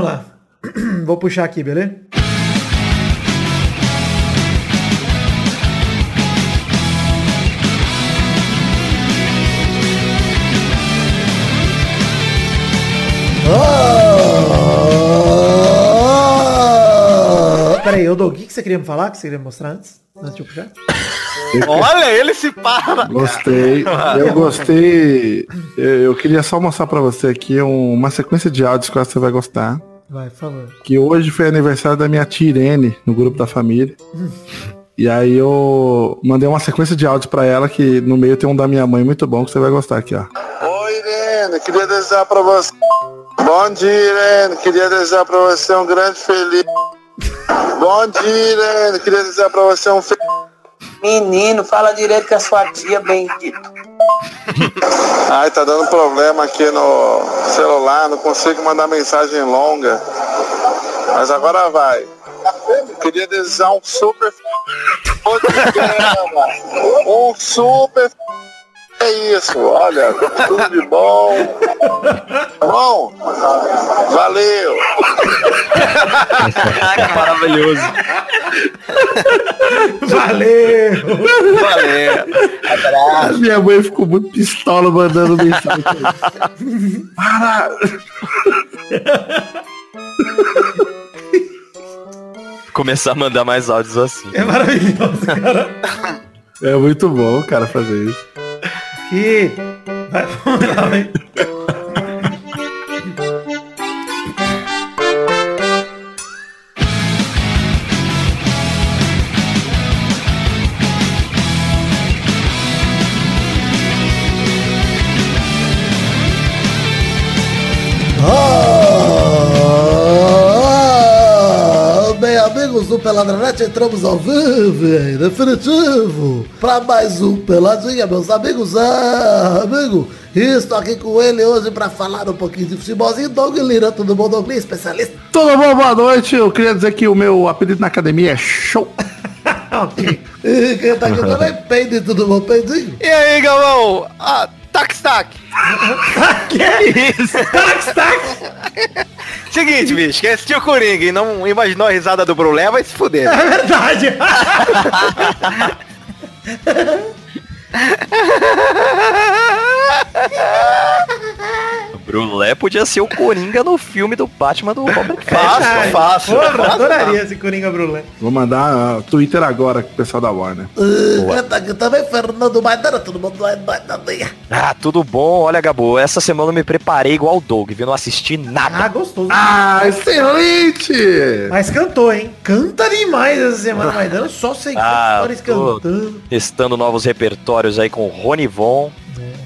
vamos lá. Vou puxar aqui, beleza? Peraí, ô Doug, o que que você queria me falar? que você queria me mostrar antes? Antes de eu puxar? Olha, ele se para. Gostei. Eu gostei. Eu, eu queria só mostrar pra você aqui um- uma sequência de áudios que eu acho que você vai gostar. Vai, por favor. Que hoje foi aniversário da minha tia Irene, no grupo da família. E aí eu mandei uma sequência de áudios pra ela, que no meio tem um da minha mãe muito bom, que você vai gostar aqui, ó. Oi, Irene, queria desejar pra você. Bom dia, Irene, queria desejar pra você um grande feliz. Bom dia, Irene, queria desejar pra você um feliz. Menino, fala direito com a sua tia, bendito. Ai, tá dando problema aqui no celular, não consigo mandar mensagem longa. Mas agora vai. Queria desejar um super. Um super é isso, olha, tudo de bom. Bom, valeu. Maravilhoso. Valeu! Valeu. Minha mãe ficou muito pistola mandando mensagem. Para! Começar a mandar mais áudios assim. É maravilhoso, cara. É muito bom, cara, fazer isso. Que... Vai, vamos lá, vem. Peladranete, entramos ao vivo, em definitivo, para mais um Peladinha, meus amigos. Ah, amigo, estou aqui com ele hoje para falar um pouquinho de futebolzinho. Doug Lira, tudo bom, Doug Lira, especialista? Tudo bom, boa noite. Eu queria dizer que o meu apelido na academia é show. ok. E quem tá aqui também, Peide, tudo bom, Peidinho? E aí, Galvão? Ah, tac, tac. que é isso? Tac, tac. Seguinte, bicho, quem assistiu Coringa e não imaginou a risada do Brulé vai se fuder. É verdade. Brulé podia ser o Coringa no filme do Batman do Robert. Fácil, fácil. Porra, fácil. adoraria esse Coringa Brulé. Vou mandar uh, Twitter agora com o pessoal da Warner. Tá aqui também, Fernando Maidana, bom, Maidana? Ah, tudo bom? Olha, Gabo, essa semana eu me preparei igual o Doug, viu? Não assisti nada. Ah, gostoso. Ah, excelente! Mas cantou, hein? Canta demais essa semana, Maidana. Só sei Ah, histórias tô- cantando. Testando novos repertórios aí com Rony Von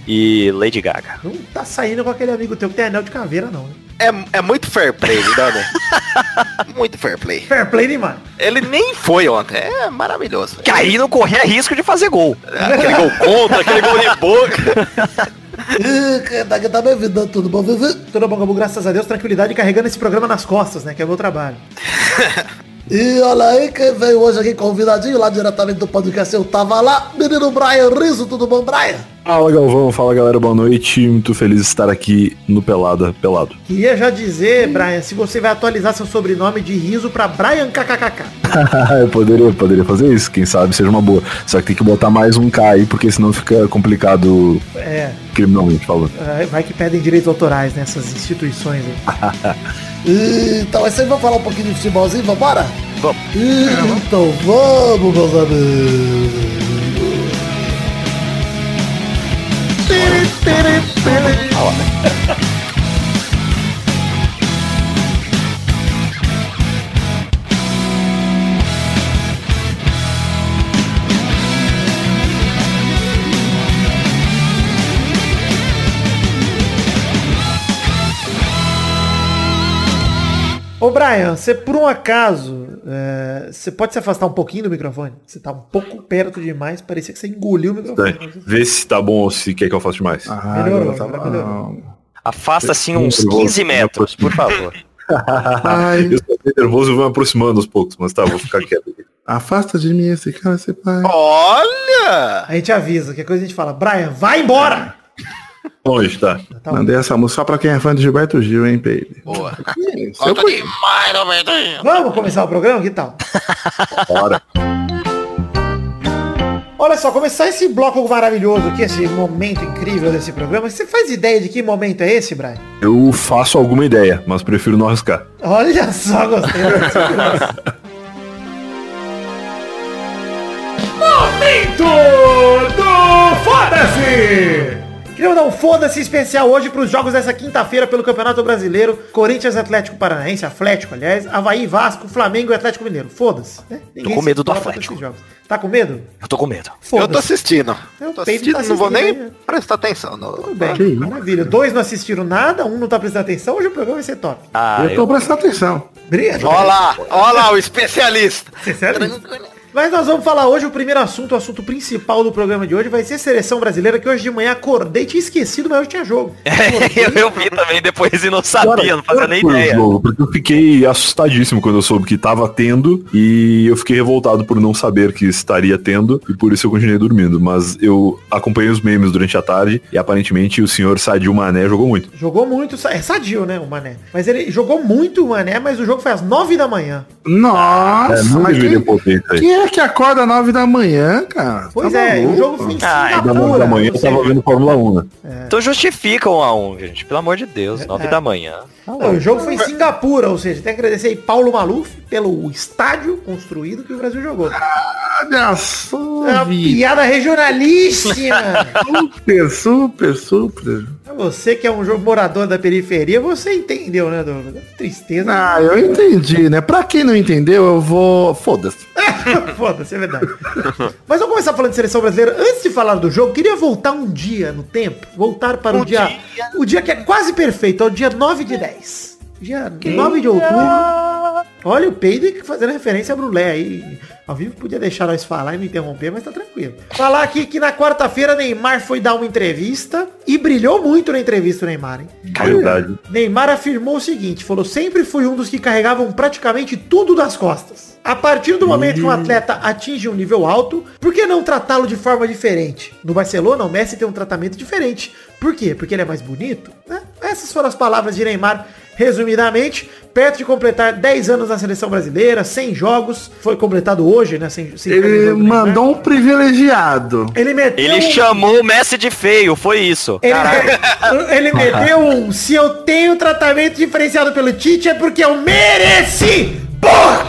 e Lady Gaga. Não tá saindo com aquele amigo teu que tem anel de caveira, não. Né? É, é muito fair play, né? muito fair play. Fair play demais. Ele nem foi ontem. É maravilhoso. Que aí não corria risco de fazer gol. Aquele gol contra, aquele gol de boca. Tá aqui também, Vidão, tudo bom? Tudo bom, Gabu? Graças a Deus, tranquilidade carregando esse programa nas costas, né? Que é o meu trabalho. E olha aí quem veio hoje aqui convidadinho lá diretamente do podcast Eu Tava Lá, menino Brian Riso, tudo bom, Brian? Fala Galvão, fala galera, boa noite. Muito feliz de estar aqui no Pelada Pelado. Queria já dizer, Brian, se você vai atualizar seu sobrenome de riso pra Brian KKKK. eu poderia, poderia fazer isso, quem sabe seja uma boa. Só que tem que botar mais um K aí, porque senão fica complicado É, criminalmente falando. vai que pedem direitos autorais nessas instituições aí. Então é isso aí, vamos falar um pouquinho de futebolzinho, vambora? Vamos. Então vamos, meus amigos. Ô Brian, você por um acaso, é, você pode se afastar um pouquinho do microfone? Você tá um pouco perto demais, parecia que você engoliu o microfone. Vê se tá bom ou se quer que eu faça demais. Ah, Melhorou, tá melhorou. Afasta assim uns Nervoso. 15 metros, por favor. Ai, Eu sou bem nervoso e vou me aproximando aos poucos, mas tá, vou ficar quieto aqui. afasta de mim esse cara, esse pai. Olha! A gente avisa, que coisa a gente fala, Brian, vai embora! Longe, tá? Tá. Mandei essa música só pra quem é fã de Gilberto Gil, hein, Peide? Boa. Se eu demais. Vamos começar o programa? Que tal? Bora. Olha só, começar esse bloco maravilhoso aqui, esse momento incrível desse programa. Você faz ideia de que momento é esse, Brian? Eu faço alguma ideia, mas prefiro não arriscar. Olha só, gostei. Momento do Foda-se! Dar um foda-se especial hoje para os jogos dessa quinta-feira pelo Campeonato Brasileiro. Corinthians, Atlético Paranaense, Atlético, aliás, Havaí, Vasco, Flamengo e Atlético Mineiro. Foda-se. Né? Ninguém com se medo do com Atlético. Tá com medo? Eu tô com medo. Eu tô Foda-se. assistindo. Eu Tô peito assistindo, tá não vou nem assistindo aí. prestar atenção. Não. Tudo bem, Que isso? maravilha. Dois não assistiram nada, um não tá prestando atenção, hoje o programa vai ser top. Ah, eu tô prestando atenção. Obrigado. Olha lá, olha lá o especialista. Sério? Mas nós vamos falar hoje, o primeiro assunto, o assunto principal do programa de hoje vai ser seleção brasileira, que hoje de manhã acordei, tinha esquecido, mas hoje tinha jogo. eu, eu vi também depois e não sabia, não fazia nem ideia. jogo, porque eu fiquei assustadíssimo quando eu soube que tava tendo e eu fiquei revoltado por não saber que estaria tendo e por isso eu continuei dormindo. Mas eu acompanhei os memes durante a tarde e aparentemente o senhor Sadio Mané jogou muito. Jogou muito, é sadio, né, o Mané. Mas ele jogou muito o Mané, mas o jogo foi às nove da manhã. Nossa, É, não mas quem, potência quem é que acorda às 9 da manhã, cara? Pois Tá é, o jogo foi em Ah, é Singapura. da manhã eu tava vendo Fórmula 1, né? Então justifica um a um, gente. Pelo amor de Deus, nove da manhã. não, o jogo foi em Singapura, ou seja, tem que agradecer aí Paulo Maluf pelo estádio construído que o Brasil jogou. Olha só, É uma Vitor. piada regionalíssima. Super, super, super. Pra Você que é um jogo morador da periferia, você entendeu, né, Douglas? Tristeza. Ah, eu entendi, né? Pra quem não entendeu, eu vou... Foda-se. Foda-se, é verdade. Mas vamos começar falando de seleção brasileira. Antes de falar do jogo, queria voltar um dia no tempo. Voltar para o dia, O dia que é quase perfeito, é o dia 9 de 10. Dia 9 de outubro. Olha o Peide fazendo referência a Brulé aí. Ao vivo podia deixar nós falar e não interromper, mas tá tranquilo. Falar aqui que na quarta-feira Neymar foi dar uma entrevista e brilhou muito na entrevista o Neymar, hein? Verdade. Neymar afirmou o seguinte, falou, sempre fui um dos que carregavam praticamente tudo das costas. A partir do momento que um atleta atinge um nível alto, por que não tratá-lo de forma diferente? No Barcelona, o Messi tem um tratamento diferente. Por quê? Porque ele é mais bonito? Né? Essas foram as palavras de Neymar, resumidamente. Perto de completar 10 anos na seleção brasileira, 100 jogos. Foi completado hoje, né? 100, 100 Ele mandou um privilegiado. Ele meteu Ele um- chamou o Messi de feio, foi isso. Ele, ele meteu um. Se eu tenho tratamento diferenciado pelo Tite é porque eu mereci! Porra!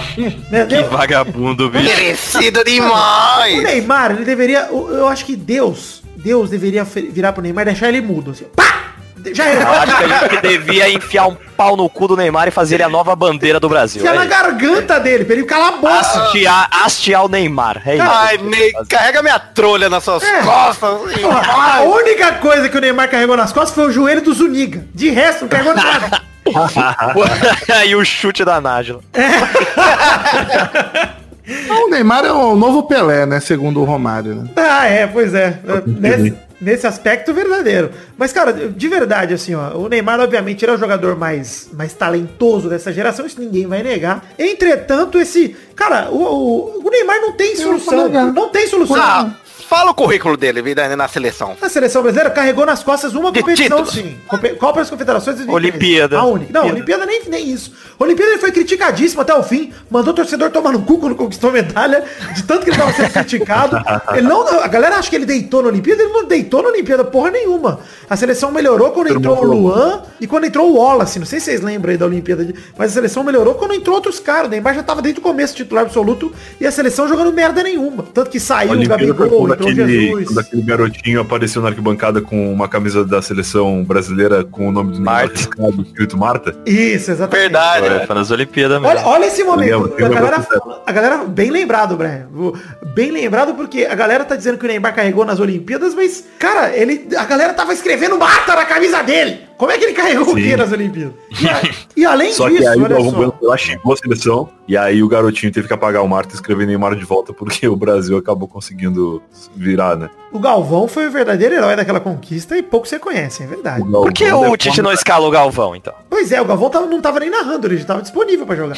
Que vagabundo, bicho. Merecido O demais. Eu Neymar, ele deveria. Eu acho que Deus. Deus deveria virar pro Neymar e deixar ele mudo. Assim, pá! Já Eu era. acho que a gente devia enfiar um pau no cu do Neymar e fazer ele a nova bandeira do Brasil. Enfiar É na isso. garganta dele, pra ele calar a boca. Hastear, hastear o Neymar. É isso. Ai, Ney, carrega minha trolha nas suas É. costas. assim, A única coisa que o Neymar carregou nas costas foi o joelho do Zuniga. De resto, não carregou nada. e o chute da Nájila. Então, o Neymar é o novo Pelé, né? Segundo o Romário, né? Ah, é, pois é. Nesse, nesse aspecto verdadeiro. Mas, cara, de verdade, assim, ó, o Neymar, obviamente, ele é o jogador mais, mais talentoso dessa geração, isso ninguém vai negar. Entretanto, esse. Cara, o, o, o Neymar não tem solução. Não tem solução. Ah, fala o currículo dele, vida, na seleção. A seleção brasileira carregou nas costas uma De competição, títulos. sim. Copa das Confederações. 2013. Olimpíada. A única. Não, Olimpíada nem, nem isso. Olimpíada ele foi criticadíssimo até o fim. Mandou o torcedor tomar no cu quando conquistou a medalha. De tanto que ele tava sendo criticado. Ele não, a galera acha que ele deitou na Olimpíada. Ele não deitou na Olimpíada porra nenhuma. A seleção melhorou quando entrou o Luan e quando entrou o Wallace. Não sei se vocês lembram aí da Olimpíada. Mas a seleção melhorou quando entrou outros caras. Neymar já tava desde o começo titular absoluto. E a seleção jogando merda nenhuma. Tanto que saiu o Olimpíada Gabigol, aquele, quando aquele garotinho apareceu na arquibancada com uma camisa da seleção brasileira com o nome do Neymar Marta. riscado, escrito Marta. Isso, exatamente. Verdade. Foi, foi nas Olimpíadas mesmo. Olha, olha esse momento. lembro, a, galera, a galera, bem lembrado, Brian. O- Bem lembrado porque a galera tá dizendo que o Neymar carregou nas Olimpíadas, mas, cara, ele, a galera tava escrevendo mata na camisa dele. Como é que ele carregou o Sim. quê nas Olimpíadas? E, a- e além Só disso, que aí o olha só. Lá, chegou a seleção, e aí o garotinho teve que apagar o Marta e escrever Neymar de volta, porque o Brasil acabou conseguindo virar, né? O Galvão foi o verdadeiro herói daquela conquista e poucos você conhecem, é verdade. Por que o Tite não escala o Galvão, então? Pois é, o Galvão tava- não tava nem narrando, ele já tava disponível pra jogar.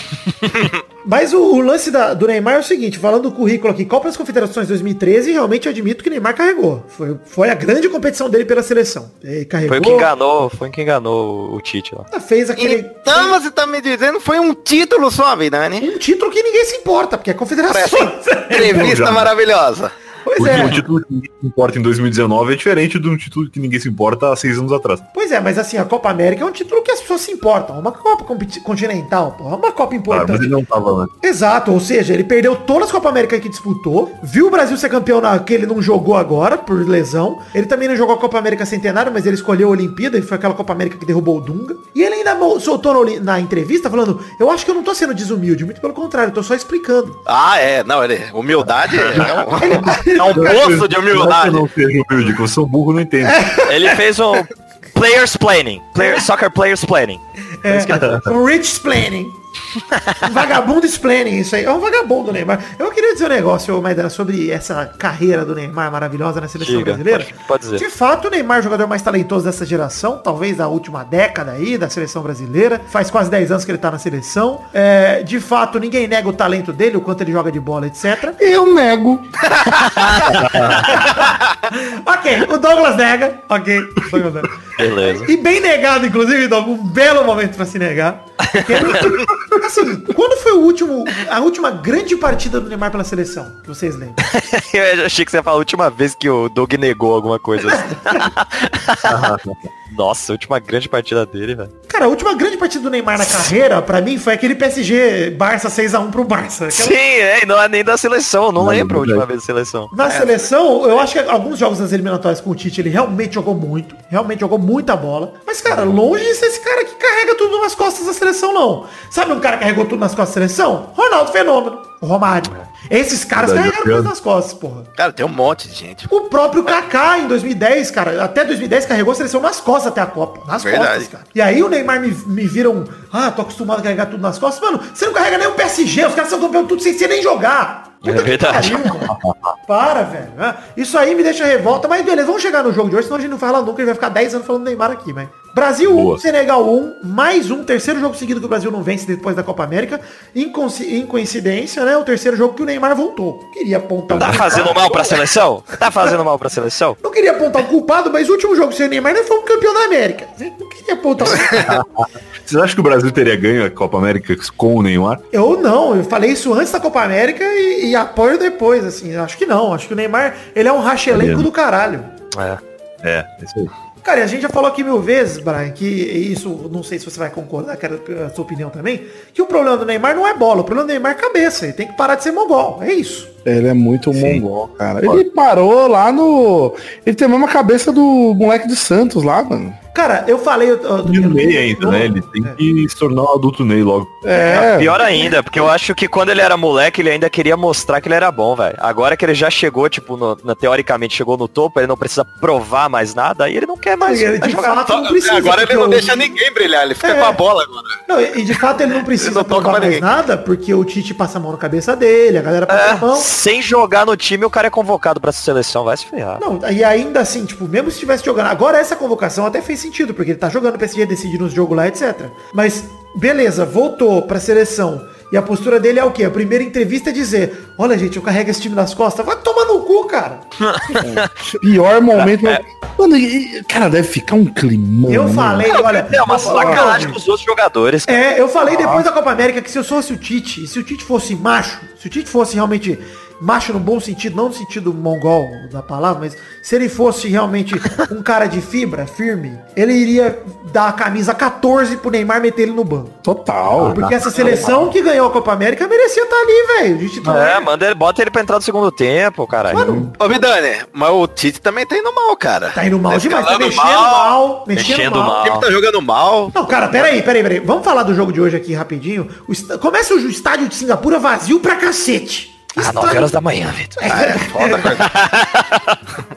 Mas o, o lance da- do Neymar é o seguinte, falando do currículo aqui, Copa das Confederações 2013, realmente eu admito que o Neymar carregou. Foi, foi a grande competição dele pela seleção. Ele carregou, Foi o que enganou, foi o que enganou o Tite lá. fez aquele... Então você tá me dizendo foi um título só, Vidani? Um título que ninguém se importa, porque é confederações. Entrevista já. maravilhosa. Pois Porque é. o título que ninguém se importa em 2019 é diferente de um título que ninguém se importa há seis anos atrás. Pois é, mas assim, a Copa América é um título que as pessoas se importam. É uma Copa continental, pô. É uma Copa Claro, importante. mas ele não tava antes. Exato, ou seja, ele perdeu todas as Copa América que disputou, viu o Brasil ser campeão na que ele não jogou agora, por lesão. Ele também não jogou a Copa América Centenário, mas ele escolheu a Olimpíada, e foi aquela Copa América que derrubou o Dunga. E ele ainda soltou na, na entrevista falando, eu acho que eu não tô sendo desumilde, muito pelo contrário, eu tô só explicando. Ah, é. Não, ele, humildade é um, é um poço de Não é que eu humildade. não seja humilde, que eu sou burro, não entendo. Ele fez um players planning, player, soccer players planning. É, um rich explaining. Um vagabundo explaining, isso aí. É um vagabundo, Neymar. Eu queria dizer um negócio, Maidana, sobre essa carreira do Neymar maravilhosa na seleção Diga, brasileira. pode- pode dizer. De fato, o Neymar é o jogador mais talentoso dessa geração, talvez da última década aí, da seleção brasileira. Faz quase 10 anos que ele tá na seleção. É, de fato, ninguém nega o talento dele, o quanto ele joga de bola, etc. Eu nego. ok, o Douglas nega. Ok, Douglas nega. Beleza. E bem negado, inclusive, Doug, um belo momento pra se negar. Assim, quando foi o último, a última grande partida do Neymar pela seleção? Que vocês lembram? Eu achei que você ia falar a última vez que o Doug negou alguma coisa assim. Nossa, a última grande partida dele, velho. Cara, a última grande partida do Neymar na carreira, pra mim, foi aquele PSG Barça 6x1 pro Barça. Aquela- Sim, é, e não é nem da seleção, não, Não, lembro a última vez da seleção. Na seleção, eu acho que alguns jogos das eliminatórias com o Tite, ele realmente jogou muito. Realmente jogou muita bola. Mas, cara, longe de ser esse cara que carrega tudo nas costas da seleção, não. Sabe um cara que carregou tudo nas costas da seleção? Ronaldo Fenômeno. O Romário. Esses caras Verdade, carregaram nas costas, porra. Cara, tem um monte de gente. O próprio Kaká em 2010, cara, até 2010 carregou a seleção nas costas até a Copa. Nas Verdade. costas, cara. E aí o Neymar me, me vira um, ah, tô acostumado a carregar tudo nas costas. Mano, você não carrega nem o PSG, os caras são campeão tudo sem você nem jogar. É verdade. pariu. Para, velho. Ah, Isso aí me deixa revolta, mas beleza, vamos chegar no jogo de hoje, senão a gente não fala nunca, ele vai ficar 10 anos falando Neymar aqui, mas... Brasil 1, Boa. Senegal 1, mais um, terceiro jogo seguido que o Brasil não vence depois da Copa América. Em, em coincidência, né, o terceiro jogo que o Neymar voltou. Queria apontar... Tá um- fazendo mal pra seleção? Tá fazendo mal pra seleção? não queria apontar o culpado, mas o último jogo sem o Neymar nós fomos campeão da América. Não queria apontar o Vocês acham que o Brasil teria ganho a Copa América com o Neymar? Eu não, eu falei isso antes da Copa América e, e apoio depois, assim. Acho que não. Acho que o Neymar, ele é um rachelenco do caralho. É. É, isso aí. Cara, e a gente já falou aqui mil vezes, Brian, que isso, não sei se você vai concordar, quero a sua opinião também, que o problema do Neymar não é bola, o problema do Neymar é cabeça. Ele tem que parar de ser mongol. É isso. Ele é muito Sim. mongol, cara. Ele parou lá no. Ele tem a mesma cabeça do moleque de Santos lá, mano. Cara, eu falei. uh, do- E o do- Ney ainda, né? Ele tem É. que se tornar um adulto Ney logo. É. Pior ainda, porque eu acho que quando ele era moleque, ele ainda queria mostrar que ele era bom, velho. Agora que ele já chegou, tipo, no- na- teoricamente chegou no topo, ele não precisa provar mais nada, aí ele não quer mais. Ele, jogar. fato, não precisa. Agora ele não deixa ninguém brilhar, ele fica É. com a bola agora. Não, e de fato ele não precisa Ele não provar mais ninguém. nada, porque o Tite passa a mão na cabeça dele, a galera passa a É, mão. Sem jogar no time, o cara é convocado pra seleção, vai se ferrar. Não, e ainda assim, tipo, mesmo se estivesse jogando. Agora essa convocação até fez sentido, porque ele tá jogando PSG, decide nos jogos lá, etc. Mas, beleza, voltou pra seleção. E a postura dele é o quê? A primeira entrevista é dizer, olha gente, eu carrego esse time nas costas. Vai tomar no cu, cara. Pior momento. Mano, e- e- cara, deve ficar um climão. Eu né? falei, olha. É uma sacanagem com os outros jogadores. cara. É, eu falei depois da Copa América que se eu fosse o Tite, e se o Tite fosse macho, se o Tite fosse realmente macho no bom sentido, não no sentido mongol da palavra, mas se ele fosse realmente um cara de fibra, firme, ele iria dar a camisa 14 pro Neymar meter ele no banco. Total. Porque essa seleção que ganhou a Copa América merecia estar ali, velho. É, manda ele, bota ele pra entrar no segundo tempo, caralho. Mano, Ô, Vidani, mas o Tite também tá indo mal, cara. tá indo mal demais, tá mexendo mal, mexendo, Mexendo mal. O time tá jogando mal. Não, cara, peraí, peraí, peraí. Vamos falar do jogo de hoje aqui rapidinho. O est- Começa o estádio de Singapura vazio pra cacete. Ah, 9 Estádio- horas da manhã, Vitor. É, foda, cara.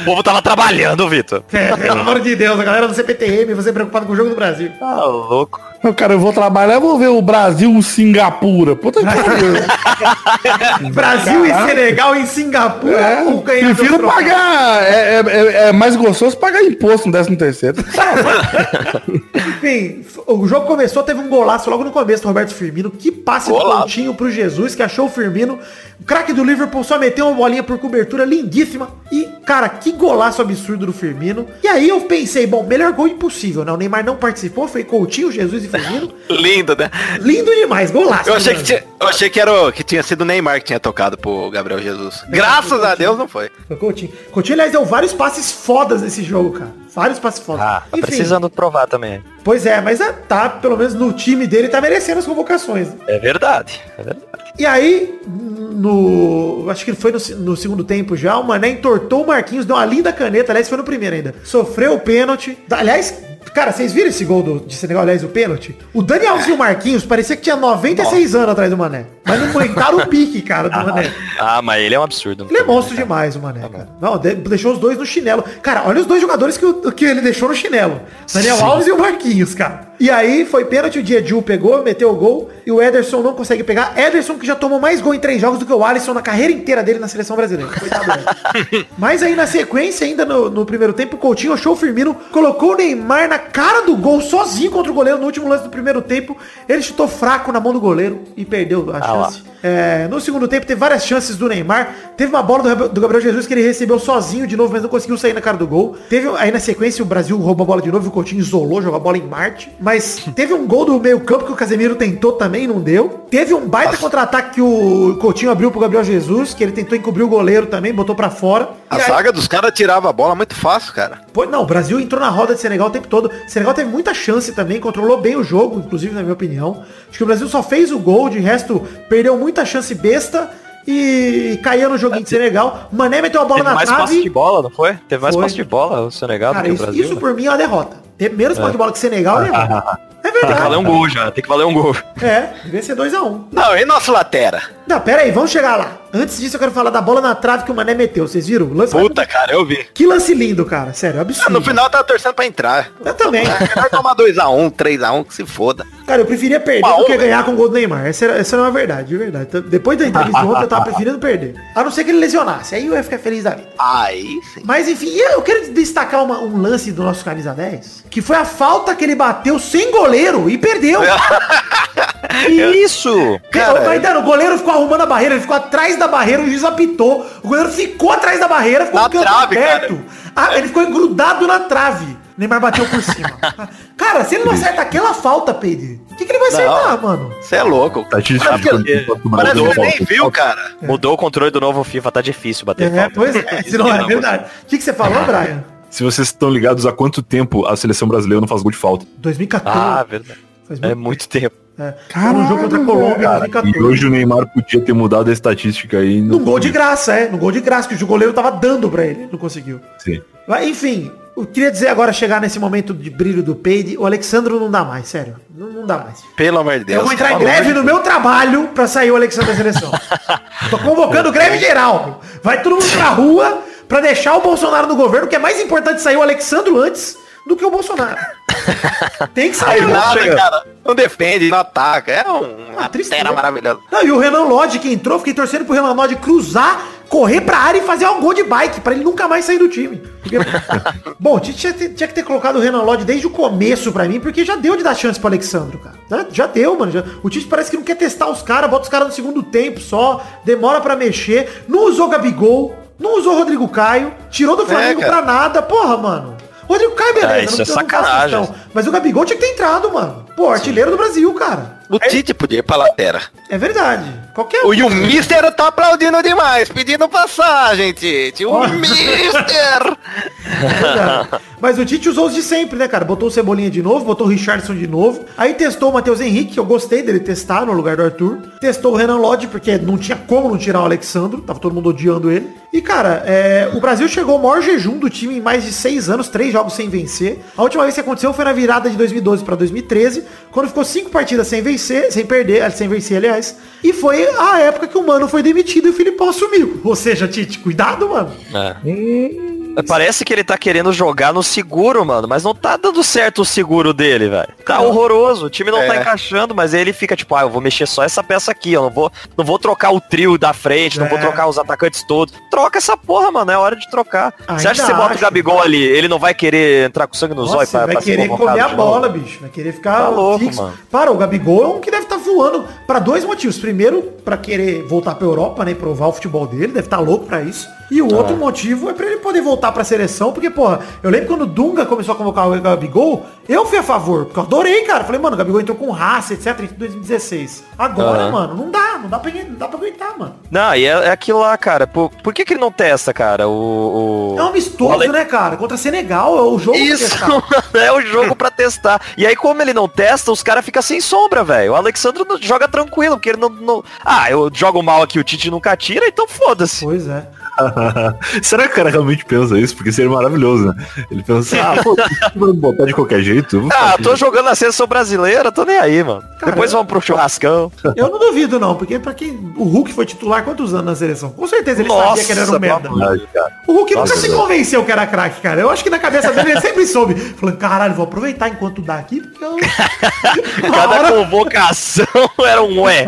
O povo tava trabalhando, Vitor. É, pelo amor de Deus, a galera do CPTM, você preocupado com o jogo do Brasil. Tá louco. Não, cara, eu vou trabalhar, eu vou ver o Brasil Singapura. Puta que pariu. Brasil e Senegal em Singapura. É, prefiro pagar. É, é- é- é mais gostoso pagar imposto no 13 terceiro. Enfim, o jogo começou, teve um golaço logo no começo do Roberto Firmino. Que passe do Golaço. Coutinho pro Jesus, que achou o Firmino. O craque do Liverpool só meteu uma bolinha por cobertura lindíssima. E, cara, que golaço absurdo do Firmino. E aí eu pensei, bom, melhor gol impossível, né? O Neymar não participou, foi Coutinho, Jesus e Firmino. Lindo, né? Lindo demais, golaço. Eu achei que, tinha, eu achei que, era o, que tinha sido o Neymar que tinha tocado pro Gabriel Jesus. Graças a Deus não foi. Foi Coutinho. Coutinho, aliás, deu vários passes fodas nesse jogo, cara. Vários passes fodas. Ah, tá precisando provar também. Pois é, mas é, tá, pelo menos no time dele, tá merecendo as convocações. É verdade. É verdade. E aí, no. Acho que foi no, no segundo tempo já, o Mané entortou o Marquinhos, deu uma linda caneta, aliás, foi no primeiro ainda. Sofreu o pênalti. Aliás, cara, vocês viram esse gol do, de Senegal, aliás, o pênalti? O Dani Alves e o Marquinhos parecia que tinha 96 anos atrás do Mané. Mas não aguentaram o pique, cara, do Mané. Ah, mas ele é um absurdo. Ele é monstro demais, o Mané, cara. Não, de- deixou os dois no chinelo. Cara, olha os dois jogadores que, que ele deixou no chinelo. Daniel Sim. Alves e o Marquinhos, cara. E aí foi pênalti, o Diedju pegou, meteu o gol. E o Ederson não consegue pegar. Ederson que já tomou mais gol em três jogos do que o Alisson na carreira inteira dele na seleção brasileira. Mas aí na sequência, ainda no, no primeiro tempo, o Coutinho achou o Firmino, colocou o Neymar na cara do gol, sozinho contra o goleiro no último lance do primeiro tempo. Ele chutou fraco na mão do goleiro e perdeu a Ah chance. É, no segundo tempo teve várias chances do Neymar. Teve uma bola do, do Gabriel Jesus que ele recebeu sozinho de novo, mas não conseguiu sair na cara do gol. Teve aí na sequência o Brasil roubou a bola de novo, e o Coutinho isolou, jogou a bola em Marte. Mas teve um gol do meio campo que o Casemiro tentou também, não deu. Teve um baita contra-ataque que o Coutinho abriu pro Gabriel Jesus, que ele tentou encobrir o goleiro também, botou pra fora. A aí- zaga dos caras tirava a bola muito fácil, cara. Pô, não, o Brasil entrou na roda de Senegal o tempo todo. Senegal teve muita chance também, controlou bem o jogo, inclusive na minha opinião. Acho que o Brasil só fez o gol, de resto perdeu muita chance besta e caía no joguinho de Senegal. Mané meteu a bola Teve na mais passe de bola, não foi? Teve mais Foi. passe de bola o Senegal Cara, do que o Brasil. isso né? por mim é uma derrota. Ter menos passe de bola que Senegal é derrota. É Tem que valer verdade. um gol já, tem que valer um gol. É, devia ser 2x1. Um. Não, e nosso Latera? Não, pera aí, vamos chegar lá. Antes disso eu quero falar da bola na trave que o Mané meteu. Vocês viram? O Lance Puta, cara, eu vi. Que lance lindo, cara. Sério, absurdo. No final eu tava torcendo pra entrar. Eu também. É melhor tomar 2x1, 3x1, que se foda. Cara, eu preferia perder Uma do que ganhar com o gol do Neymar. Essa, era, essa não é uma verdade, de verdade. Então, Depois da entrevista de ontem, eu tava preferindo perder. A não ser que ele lesionasse. Aí eu ia ficar feliz da vida. Aí sim. Mas enfim, eu quero destacar uma- um lance do nosso camisa 10, que foi a falta que ele bateu sem goleiro e perdeu. Isso! Cara, Ô, Caetano, o goleiro ficou arrumando a barreira, ele ficou atrás da barreira, o juiz apitou. O goleiro ficou atrás da barreira, ficou Na trave, aberto. Ah, ele ficou grudado na trave. Neymar bateu por cima. Cara, se ele não acerta aquela falta, Pedro, o que, que ele vai acertar, mano? Você é louco. Que- do Brasil, Parece que ele nem viu, cara. Mudou o controle do novo FIFA, tá difícil bater É, falta. pois é, se não é verdade. O que, que você falou, Brian? Se vocês estão ligados há quanto tempo a seleção brasileira não faz gol de falta. 2014. Ah, verdade. Faz É muito tempo. É. Foi um jogo contra a Colômbia Cara, 2014. e hoje o Neymar podia ter mudado a estatística aí. no- Num gol de graça, é. Num gol de graça, que o goleiro tava dando pra ele. Não conseguiu. Sim. Mas, enfim, eu queria dizer agora, chegar nesse momento de brilho do Peide, o Alexandro não dá mais, sério. Não, não dá mais. Pelo amor de Deus. eu vou entrar em greve no meu trabalho pra sair o Alexandre da seleção. Tô convocando greve geral. Vai todo mundo pra rua pra deixar o Bolsonaro no governo, que é mais importante sair o Alexandro antes do que o Bolsonaro. Tem que sair. Nada, chega. cara. Não defende, não ataca. É um- uma tristeza. terra maravilhosa. Não, e o Renan Lodge que entrou, fiquei torcendo pro Renan Lodge cruzar, correr pra área e fazer um gol de bike, pra ele nunca mais sair do time. Porque- Bom, tinha, tinha- tinha que ter colocado o Renan Lodge desde o começo pra mim, porque já deu de dar chance pro Alexandro, cara. Já, deu, mano. já- o Tite parece que não quer testar os caras, bota os caras no segundo tempo só, demora pra mexer, não usou Gabigol, não usou Rodrigo Caio, tirou do Flamengo cara. pra nada, porra, mano. Rodrigo Caio, beleza. Ah, isso é sacanagem. Mas o Gabigol tinha que ter entrado, mano. Pô, artilheiro do Brasil, cara. O Tite podia ir pra lateral. É verdade. Qualquer um. O, e o Mister tá aplaudindo demais, pedindo passagem, Tite. O Mister! Verdade. Mas o Tite usou os de sempre, né, cara? Botou o Cebolinha de novo, botou o Richardson de novo. Aí testou o Matheus Henrique, que eu gostei dele testar no lugar do Arthur. Testou o Renan Lodge, porque não tinha como não tirar o Alexandro. Tava todo mundo odiando ele. E, cara, é, o Brasil chegou ao maior jejum do time em mais de seis anos, três jogos sem vencer. A última vez que aconteceu foi na virada de 2012 para 2013, quando ficou cinco partidas sem vencer, sem perder, sem vencer, aliás. E foi a época que o Mano foi demitido e o Filipão assumiu. Ou seja, Tite, cuidado, mano. É. Parece que ele tá querendo jogar no seguro, mano, mas não tá dando certo o seguro dele, velho. Tá horroroso, o time não tá É. encaixando, mas aí ele fica tipo, ah, eu vou mexer só essa peça aqui, eu não vou, não vou trocar o trio da frente, não vou É. trocar os atacantes todos. Troca essa porra, mano, é hora de trocar. Ainda você acha que você bota o acho. Gabigol ali, ele não vai querer entrar com sangue no zóio pra, vai pra querer comer a bola, bicho. Vai querer ficar Tá louco, fixo. mano. Para, o Gabigol é um que deve estar voando para dois motivos. Primeiro, pra querer voltar pra Europa, né? Provar o futebol dele. Deve estar louco pra isso. E o outro motivo é pra ele poder voltar pra seleção. Porque, porra, eu lembro quando o Dunga começou a convocar o Gabigol, eu fui a favor. Porque eu adorei, cara. Falei, mano, o Gabigol entrou com raça, etc. em 2016. Agora, Aham. mano, não dá. Não dá pra, não dá pra aguentar, mano. Não, e é, é aquilo lá, cara. Por, por que, que ele não testa, cara? O. o... É um amistoso, o Ale- né, cara? Contra Senegal. É o jogo pra Isso, é o jogo pra testar. E aí, como ele não testa, os caras ficam sem sombra, velho. O Alexandre não- joga tranquilo, porque ele não, não- Ah, eu jogo mal aqui, o Tite nunca tira, então foda-se. Pois é. Será que o cara realmente pensa isso? Porque seria maravilhoso, né? Ele pensa, ah, pô, vou botar de qualquer jeito. Ah, tô jogando na seleção brasileira, tô nem aí, mano. Depois vamos pro churrascão. Eu não duvido, não, porque pra quem. O Hulk foi titular quantos anos na seleção? Com certeza ele sabia Nossa, que ele era um merda. O Hulk Nossa, nunca se Deus. convenceu que era craque, cara. Eu acho que na cabeça dele ele sempre soube. Falando, caralho, vou aproveitar enquanto dá aqui, porque eu. Cada hora- convocação era um ué.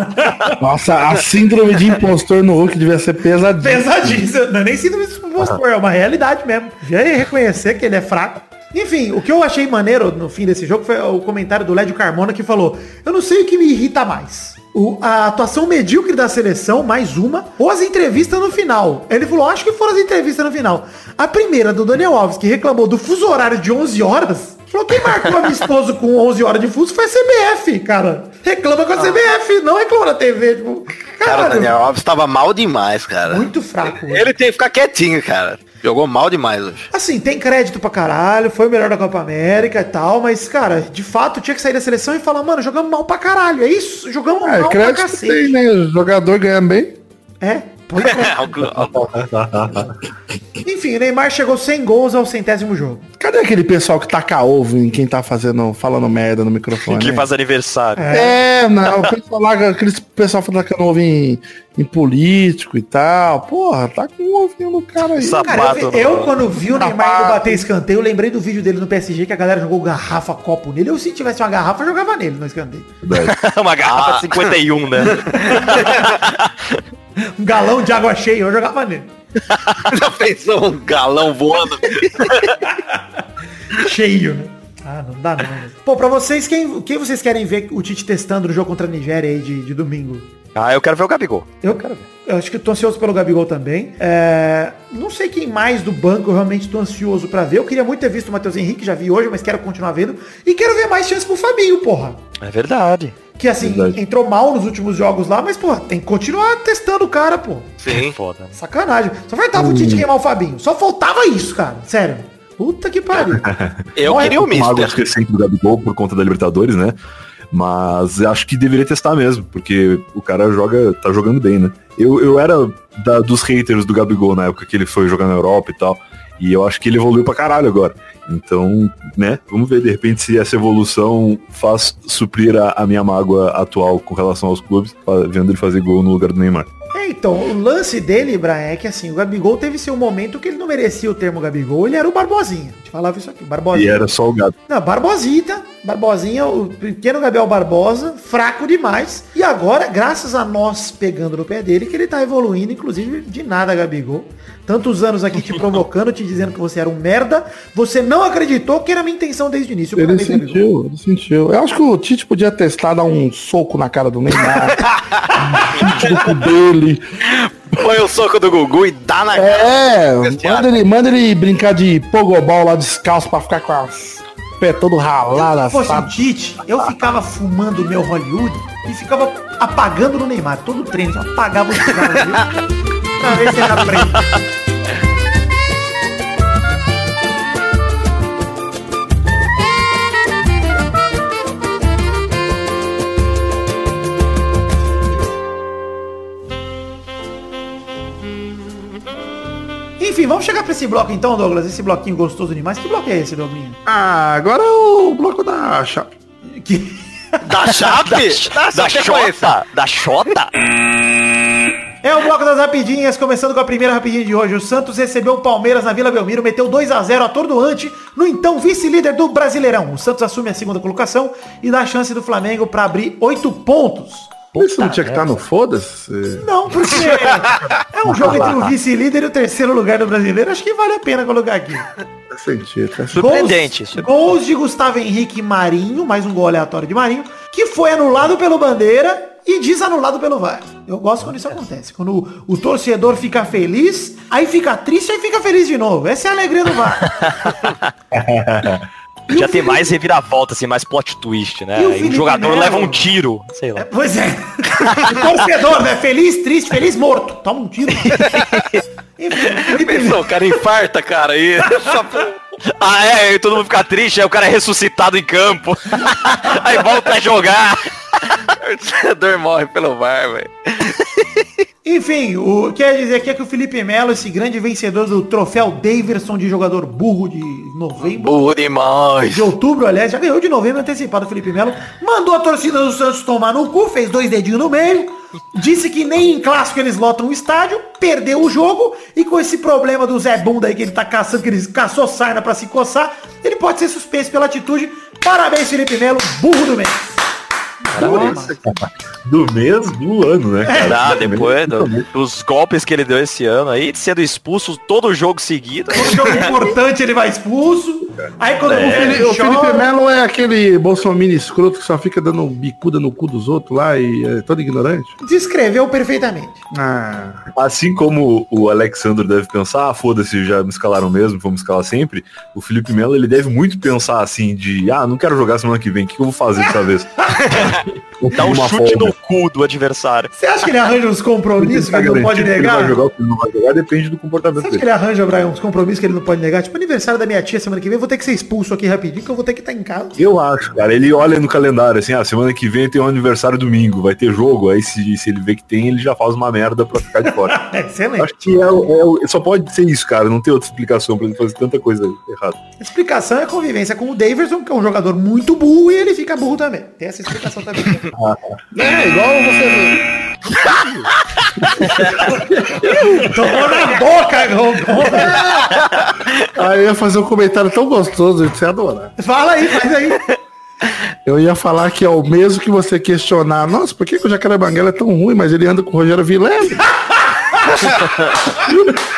Nossa, a síndrome de impostor no Hulk devia ser pesadinha. Pesadíssimo. Não é nem síndrome de impostor, é uma realidade mesmo. Já ia reconhecer que ele é fraco. Enfim, o que eu achei maneiro no fim desse jogo foi o comentário do Lédio Carmona que falou: Eu não sei o que me irrita mais. O- a atuação medíocre da seleção, mais uma, ou as entrevistas no final. Ele falou, acho que foram as entrevistas no final. A primeira do Daniel Alves, que reclamou do fuso horário de 11 horas. Falou, quem marcou a minha esposa com 11 horas de fuso foi a CBF, cara. Reclama com a CBF, não reclama na TV. Tipo, Cara, o Daniel Alves tava mal demais, cara. muito fraco. hoje. Ele tem que ficar quietinho, cara. Jogou mal demais hoje. Assim, tem crédito pra caralho, foi o melhor da Copa América e tal, mas, cara, de fato tinha que sair da seleção e falar, mano, jogamos mal pra caralho. É isso? Jogamos É, mal pra crédito tem, cacete. né? O jogador ganha bem. É. Enfim, o Neymar chegou sem gols ao centésimo jogo. Cadê aquele pessoal que taca ovo em quem tá fazendo, falando merda no microfone? Que né? faz aniversário. É, não, o pessoal lá, aqueles pessoal tacando ovo em, em político e tal. Porra, tá com um ovinho no cara aí. Sabe- Cara, eu, Sapato, eu quando vi o Neymar Sapato. bater escanteio, eu lembrei do vídeo dele no PSG que a galera jogou garrafa, copo nele. Eu se tivesse uma garrafa, eu jogava nele no escanteio. Uma garrafa de 51, né? Um galão de água cheia, eu jogava nele. Já pensou um galão voando? Cheio, né? Ah, não dá não. né? Pô, pra vocês, quem, quem vocês querem ver o Tite testando no jogo contra a Nigéria aí de, de domingo? Ah, eu quero ver o Gabigol. Eu quero ver. Eu acho que eu tô ansioso pelo Gabigol também. É, não sei quem mais do banco eu realmente tô ansioso pra ver. Eu queria muito ter visto o Matheus Henrique, já vi hoje, mas quero continuar vendo. E quero ver mais chance pro Fabinho, porra. É verdade. Que assim, Verdade. entrou mal nos últimos jogos lá, mas, porra, tem que continuar testando o cara, pô. Sim. Foda. né? Sacanagem. Só faltava o Tite queimar o Fabinho. Só faltava isso, cara. Sério. Puta que pariu. Eu Morre queria o Mister. esquecente do Gabigol por conta da Libertadores, né? Mas acho que deveria testar mesmo, porque o cara joga, tá jogando bem, né? Eu, eu era da- dos haters do Gabigol na época que ele foi jogar na Europa e tal. E eu acho que ele evoluiu pra caralho agora. Então, né, vamos ver de repente se essa evolução faz suprir a, a minha mágoa atual com relação aos clubes, vendo ele fazer gol no lugar do Neymar. É, então, o lance dele, Brian, é que assim, o Gabigol teve seu momento que ele não merecia o termo Gabigol, ele era o Barbosinha. A gente falava isso aqui, E Barbosinha. era só o Gabi. Não, Barbosita, Barbosinha, o pequeno Gabriel Barbosa, fraco demais. E agora, graças a nós pegando no pé dele, que ele tá evoluindo, inclusive de nada, Gabigol. Tantos anos aqui te provocando, te dizendo que você era um merda, você não acreditou que era a minha intenção desde o início. Ele sentiu, ele sentiu. Eu acho que o Tite podia testar, dar um soco na cara do Neymar. Soco dele. Põe o soco do Gugu e dá na cara. É, manda ele, manda ele brincar de pogobol lá descalço pra ficar com as pé todo ralado, Se fosse o. Tite, eu ficava fumando o meu Hollywood e ficava apagando no Neymar. Todo treino, eu apagava o cigarro Pra ver se era frente. Enfim, vamos chegar pra esse bloco então, Douglas. Esse bloquinho gostoso demais. Que bloco é esse, Douglinho? Ah, agora é o bloco da cha- Que... Da Chape? Da, da Chape esse. Xota? Da Xota? É o bloco das rapidinhas, começando com a primeira rapidinha de hoje. O Santos recebeu o Palmeiras na Vila Belmiro, meteu 2 a 0 atordoante no então vice-líder do Brasileirão. O Santos assume a segunda colocação e dá a chance do Flamengo para abrir 8 pontos. Isso não tinha que estar no foda-se? Não, porque é um jogo entre o vice-líder e o terceiro lugar do brasileiro. Acho que vale a pena colocar aqui. Faz sentido. Sentido. Surpreendente. Gols, gols de Gustavo Henrique e Marinho, mais um gol aleatório de Marinho, que foi anulado pelo Bandeira e desanulado pelo VAR. Eu gosto quando isso acontece. Quando o, o torcedor fica feliz, aí fica triste, aí fica feliz de novo. Essa é a alegria do VAR. E tem Felipe- mais reviravolta, assim, mais plot twist, né? E o Aí o jogador Melo? leva um tiro, sei lá. Pois é. O torcedor, né? Feliz, triste, feliz, morto. Toma um tiro. Enfim, Pensou, o cara infarta, cara, por- Ah, é, aí todo mundo fica triste, aí o cara é ressuscitado em campo. aí volta a jogar. o torcedor morre pelo VAR, velho. Enfim, o que quer dizer aqui é que o Felipe Melo, esse grande vencedor do troféu Daverson de jogador burro de novembro, Burro demais. de outubro, aliás, já ganhou de novembro antecipado o Felipe Melo, mandou a torcida do Santos tomar no cu, fez dois dedinhos no meio, disse que nem em clássico eles lotam o estádio, perdeu o jogo e com esse problema do Zé Bunda aí que ele tá caçando, que ele caçou sarna pra se coçar, ele pode ser suspenso pela atitude. Parabéns, Felipe Melo, burro do mês. Do mês do ano, né, cara? Ah, depois do- dos golpes que ele deu esse ano aí, de sendo expulso todo jogo seguido. Todo jogo importante ele vai expulso. Aí quando O, o Felipe o Felipe Melo é aquele bolsominion escroto que só fica dando bicuda no cu dos outros lá e é todo ignorante? descreveu perfeitamente. Ah, Assim como o Alexandre deve pensar, ah, foda-se, já me escalaram mesmo, vamos escalar sempre. O Felipe Melo, ele deve muito pensar assim de, ah, não quero jogar semana que vem, o que que eu vou fazer dessa vez? Dá um chute folga. no cu do adversário. Você acha que ele arranja uns compromissos que ele não pode que ele negar? vai jogar, que não vai jogar, depende do comportamento Você acha que dele. ele arranja, Brian, uns compromissos que ele não pode negar? Tipo, aniversário da minha tia semana que vem, eu vou ter que ser expulso aqui rapidinho, que eu vou ter que estar em casa. Eu acho, cara. Ele olha no calendário assim, ah, semana que vem tem um aniversário domingo, vai ter jogo. Aí se, se ele vê que tem, ele já faz uma merda pra ficar de fora. É Eu excelente. acho que é, é só pode ser isso, cara. Não tem outra explicação pra ele fazer tanta coisa errada. A explicação é a convivência com o Daverson, que é um jogador muito burro, e ele fica burro também. Tem essa explicação também. é igual você. Tomou na boca, Rondon. Aí eu ia fazer um comentário tão gostoso você adorar. Fala aí, faz aí. Eu ia falar que é o mesmo que você questionar, nossa, por que, que o Jacaré Banguela é tão ruim, mas ele anda com o Rogério Vilela?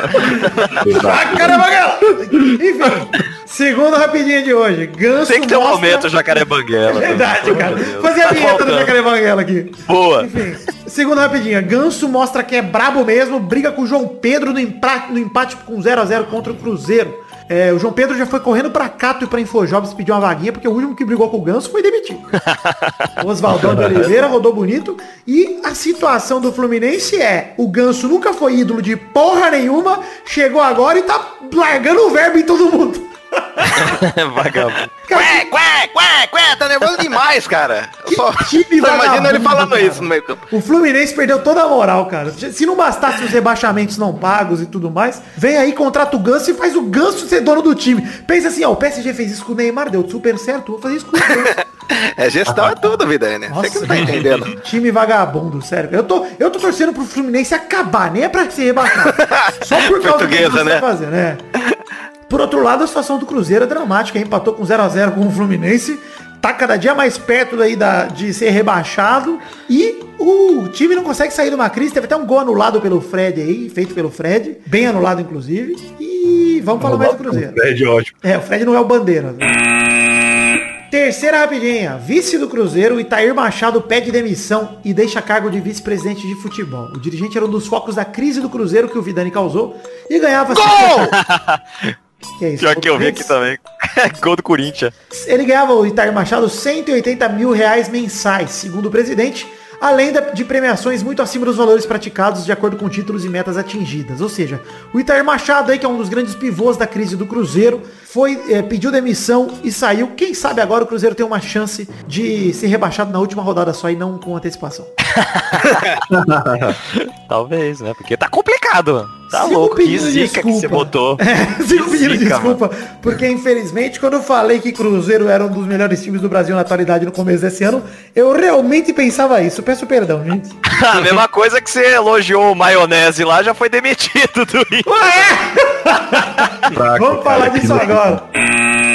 Ah, caramba, galera. Enfim, segundo rapidinho de hoje. Ganso Tem que ter um mostra- momento, Jacaré Banguela. É verdade, cara. Fazer a Tá vinheta do. Jacaré Banguela aqui. Boa. Enfim, segundo rapidinho, Ganso mostra que é brabo mesmo, briga com o João Pedro no empate, no empate com 0 a 0 contra o Cruzeiro. É, o João Pedro já foi correndo pra Cato e pra Infojobs pedir uma vaguinha, porque o último que brigou com o Ganso foi demitido. O Oswaldão de Oliveira rodou bonito. E a situação do Fluminense é, o Ganso nunca foi ídolo de porra nenhuma, chegou agora e tá largando o verbo em todo mundo. Vagabundo. Qué, qué, qué, qué, tá nervoso demais, cara. Eu só, time só imagina ele falando cara. isso no meio campo. O Fluminense perdeu toda a moral, cara. Se não bastasse os rebaixamentos não pagos e tudo mais, vem aí, contrata o Ganso e faz o Ganso ser dono do time. Pensa assim, ó, o PSG fez isso com o Neymar, deu super certo, vou fazer isso com o Ganso. É gestão é tudo, vida, né? Você que não tá entendendo. Time vagabundo, sério. Eu tô, eu tô torcendo pro Fluminense acabar, nem é pra ser rebaixado. Só por causa do que você né? tá fazendo, né? Por outro lado, a situação do Cruzeiro é dramática, empatou com 0 a 0 com o Fluminense, tá cada dia mais perto daí da, de ser rebaixado e o time não consegue sair de uma crise, teve até um gol anulado pelo Fred aí, feito pelo Fred, bem anulado inclusive, e vamos falar mais do Cruzeiro. Fred é ótimo. É, o Fred não é o bandeira. Terceira rapidinha. Vice do Cruzeiro, Itair Machado pede demissão e deixa cargo de vice-presidente de futebol. O dirigente era um dos focos da crise do Cruzeiro que o Vidani causou e ganhava... Que é isso? Pior que eu vi aqui também. Gol do Corinthians. Ele ganhava, o Itair Machado, 180 mil reais mensais, segundo o presidente, além de premiações muito acima dos valores praticados de acordo com títulos e metas atingidas. Ou seja, o Itair Machado, aí, que é um dos grandes pivôs da crise do Cruzeiro, foi eh, pediu demissão e saiu. Quem sabe agora o Cruzeiro tem uma chance de ser rebaixado na última rodada só e não com antecipação. Talvez, né? Porque tá complicado. Tá Sigo louco, que zica que você desculpa. botou. É, sigo pedindo zica, desculpa, porque infelizmente quando eu falei que Cruzeiro era um dos melhores times do Brasil na atualidade no começo desse ano, eu realmente pensava isso. Peço perdão, gente. A mesma coisa que você elogiou o maionese lá, já foi demitido do. Fraco, Vamos falar disso loucura. Agora.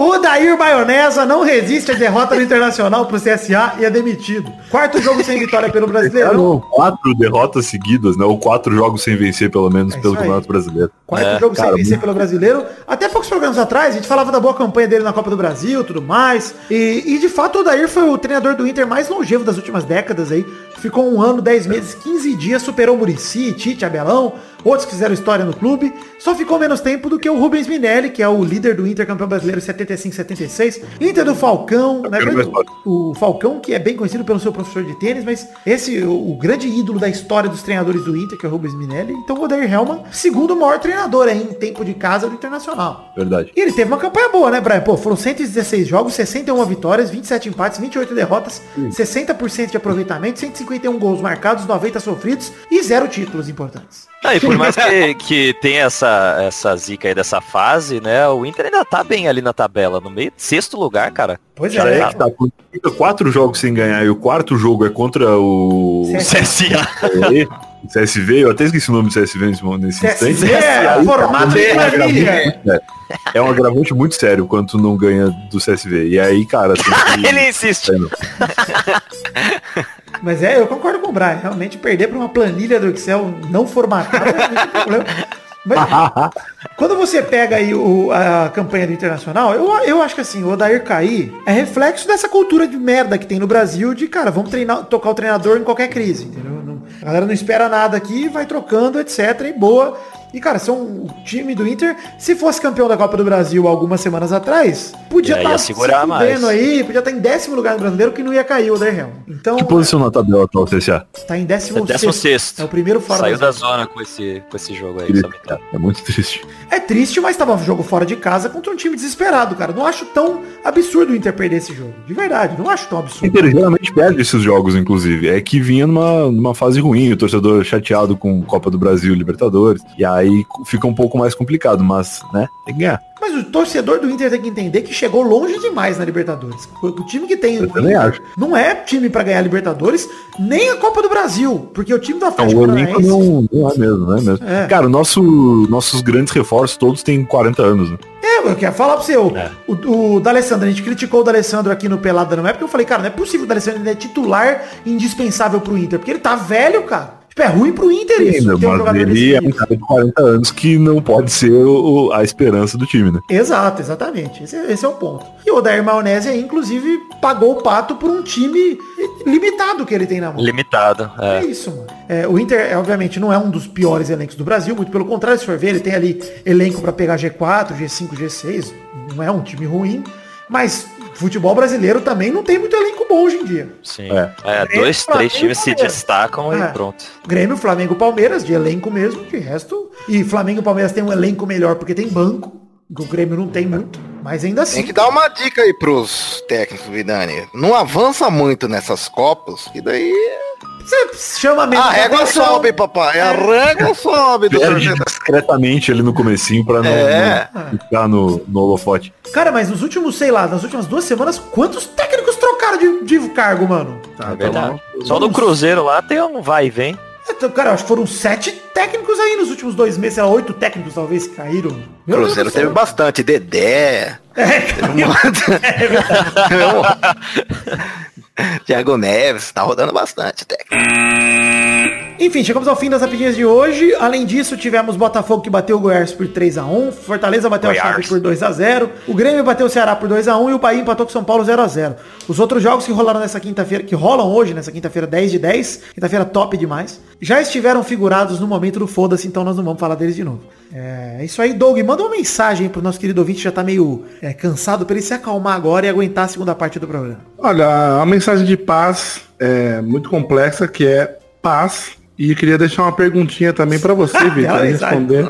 O Dair Maionesa não resiste à derrota do Internacional pro CSA e é demitido. Quarto jogo sem vitória pelo Brasileirão. Eram quatro derrotas seguidas, né? Ou quatro jogos sem vencer, pelo menos, É pelo. Campeonato Brasileiro. Quarto É, jogo sem cara, vencer pelo brasileiro. Até poucos programas atrás, a gente falava da boa campanha dele na Copa do Brasil tudo mais. E, e, de fato o Dair foi o treinador do Inter mais longevo das últimas décadas aí. Ficou um ano, 10 meses, 15 dias, superou o Murici, Tite, Abelão, outros fizeram história no clube. Só ficou menos tempo do que o Rubens Minelli, que é o líder do Inter campeão brasileiro 75-76. Inter do Falcão, né? história. O Falcão, que é bem conhecido pelo seu professor de tênis, mas esse, o, o grande ídolo da história dos treinadores do Inter, que é o Rubens Minelli. Então o Odair Helman, segundo maior treinador aí em tempo de casa do Internacional. Verdade. E ele teve uma campanha boa, né, Brian? Pô, foram 116 jogos, 61 vitórias, 27 empates, 28 derrotas, 60% de aproveitamento, 151 gols marcados, 90 sofridos e zero títulos importantes. Ah, e por mais que, que tenha essa, essa zica aí dessa fase, né? O Inter ainda tá bem ali na tabela, no meio, sexto lugar, cara. Pois Cara, é, é que tá quatro jogos sem ganhar e o quarto jogo é contra o CSA. CSA. o CSV. Eu até esqueci o nome do CSV nesse, nesse instante. CSV é formato de É um agravante planilha. muito sério. É um agravante muito sério quando tu não ganha do CSV. E aí, cara, que... Ele insiste. Mas é, eu concordo com o Brian. Realmente perder para uma planilha do Excel não formatada é muito problema. Mas quando você pega aí o- a campanha do Internacional, eu, eu acho que assim, o Odair cair é reflexo dessa cultura de merda que tem no Brasil de, cara, vamos treinar, tocar o treinador em qualquer crise, entendeu? Não- a galera não espera nada aqui, vai trocando, etc. E boa. E, cara, são o time do Inter, se fosse campeão da Copa do Brasil algumas semanas atrás, podia estar ia segurar mais. aí, podia estar em décimo lugar no brasileiro que não ia cair o Helm. Então, Que posição na tabela tá o CSA? tá em décimo, É décimo sexto. É o primeiro fora Saiu da da zona com esse, com esse jogo aí. Cara. É muito triste. É triste, mas tava um jogo fora de casa contra um time desesperado, cara. Não acho tão absurdo o Inter perder esse jogo. De verdade, não acho tão O absurdo. Inter geralmente perde esses jogos, inclusive. É que vinha numa, numa fase ruim, o torcedor chateado com Copa do Brasil, Libertadores. E aí fica um pouco mais complicado, mas, né, tem que ganhar. Mas o torcedor do Inter tem que entender que chegou longe demais na Libertadores. O time que tem Eu o também Inter acho. não é time pra ganhar a Libertadores, nem a Copa do Brasil. Porque o time do Não, Atlético o elenco Paranaense... não, não é mesmo, não é mesmo. É. Cara, nosso, nossos grandes reforços todos têm 40 anos, né? É, eu quero falar pra você, o, É. o, o D'Alessandro, a gente criticou o D'Alessandro aqui no Pelada não é porque eu falei, cara, não é possível o D'Alessandro ainda é titular indispensável pro Inter, porque ele tá velho, cara. Tipo, é ruim pro Inter isso. Ter um mas ele é um cara de 40 anos que não pode ser o- a esperança do time, né? Exato, exatamente. Esse, esse é o ponto. E o Odair Maionese aí, inclusive, pagou o pato por um time limitado que ele tem na mão. Limitado. É É. isso, mano. É, o Inter, é, obviamente, não é um dos piores elencos do Brasil, muito pelo contrário, se for ver, ele tem ali elenco pra pegar G4, G5, G6, não é um time ruim, mas futebol brasileiro também não tem muito elenco bom hoje em dia. Sim. É. É, dois, três times se destacam É. e pronto. Grêmio, Flamengo, Palmeiras, de elenco mesmo, de resto. E Flamengo e Palmeiras tem um elenco melhor porque tem banco, o Grêmio não tem muito, mas ainda assim. Tem que dar uma dica aí pros técnicos, Vidani. Não avança muito nessas copas, que daí Você chama mesmo. a régua atenção. sobe, papai. A régua sobe do Perde discretamente ali no comecinho pra não, É. não ficar no, no holofote. Cara, mas nos últimos, sei lá, nas últimas duas semanas, quantos técnicos trocaram de, de cargo, mano? Tá, É verdade. Só no Cruzeiro lá tem um vai e vem. Então, Cara, acho que foram sete técnicos aí nos últimos dois meses, sei lá, oito técnicos talvez que caíram. Meu Cruzeiro teve bastante. Dedé. É, Teve um monte. Thiago Neves, tá rodando bastante, técnico. Enfim, chegamos ao fim das rapidinhas de hoje. Além disso, tivemos Botafogo que bateu o Goiás por 3x1. Fortaleza bateu Goiás. a Chape por 2x0. O Grêmio bateu o Ceará por 2x1 e o Bahia empatou com o São Paulo 0x0. Os outros jogos que rolaram nessa quinta-feira, que rolam hoje, nessa quinta-feira 10 de 10, quinta-feira top demais, já estiveram figurados no momento do foda-se, então nós não vamos falar deles de novo. É isso aí, Doug. Manda uma mensagem pro nosso querido ouvinte que já tá meio é, cansado pra ele se acalmar agora e aguentar a segunda parte do programa. Olha, a mensagem de paz é muito complexa, que é paz E queria deixar uma perguntinha também pra você, Vitor, responder.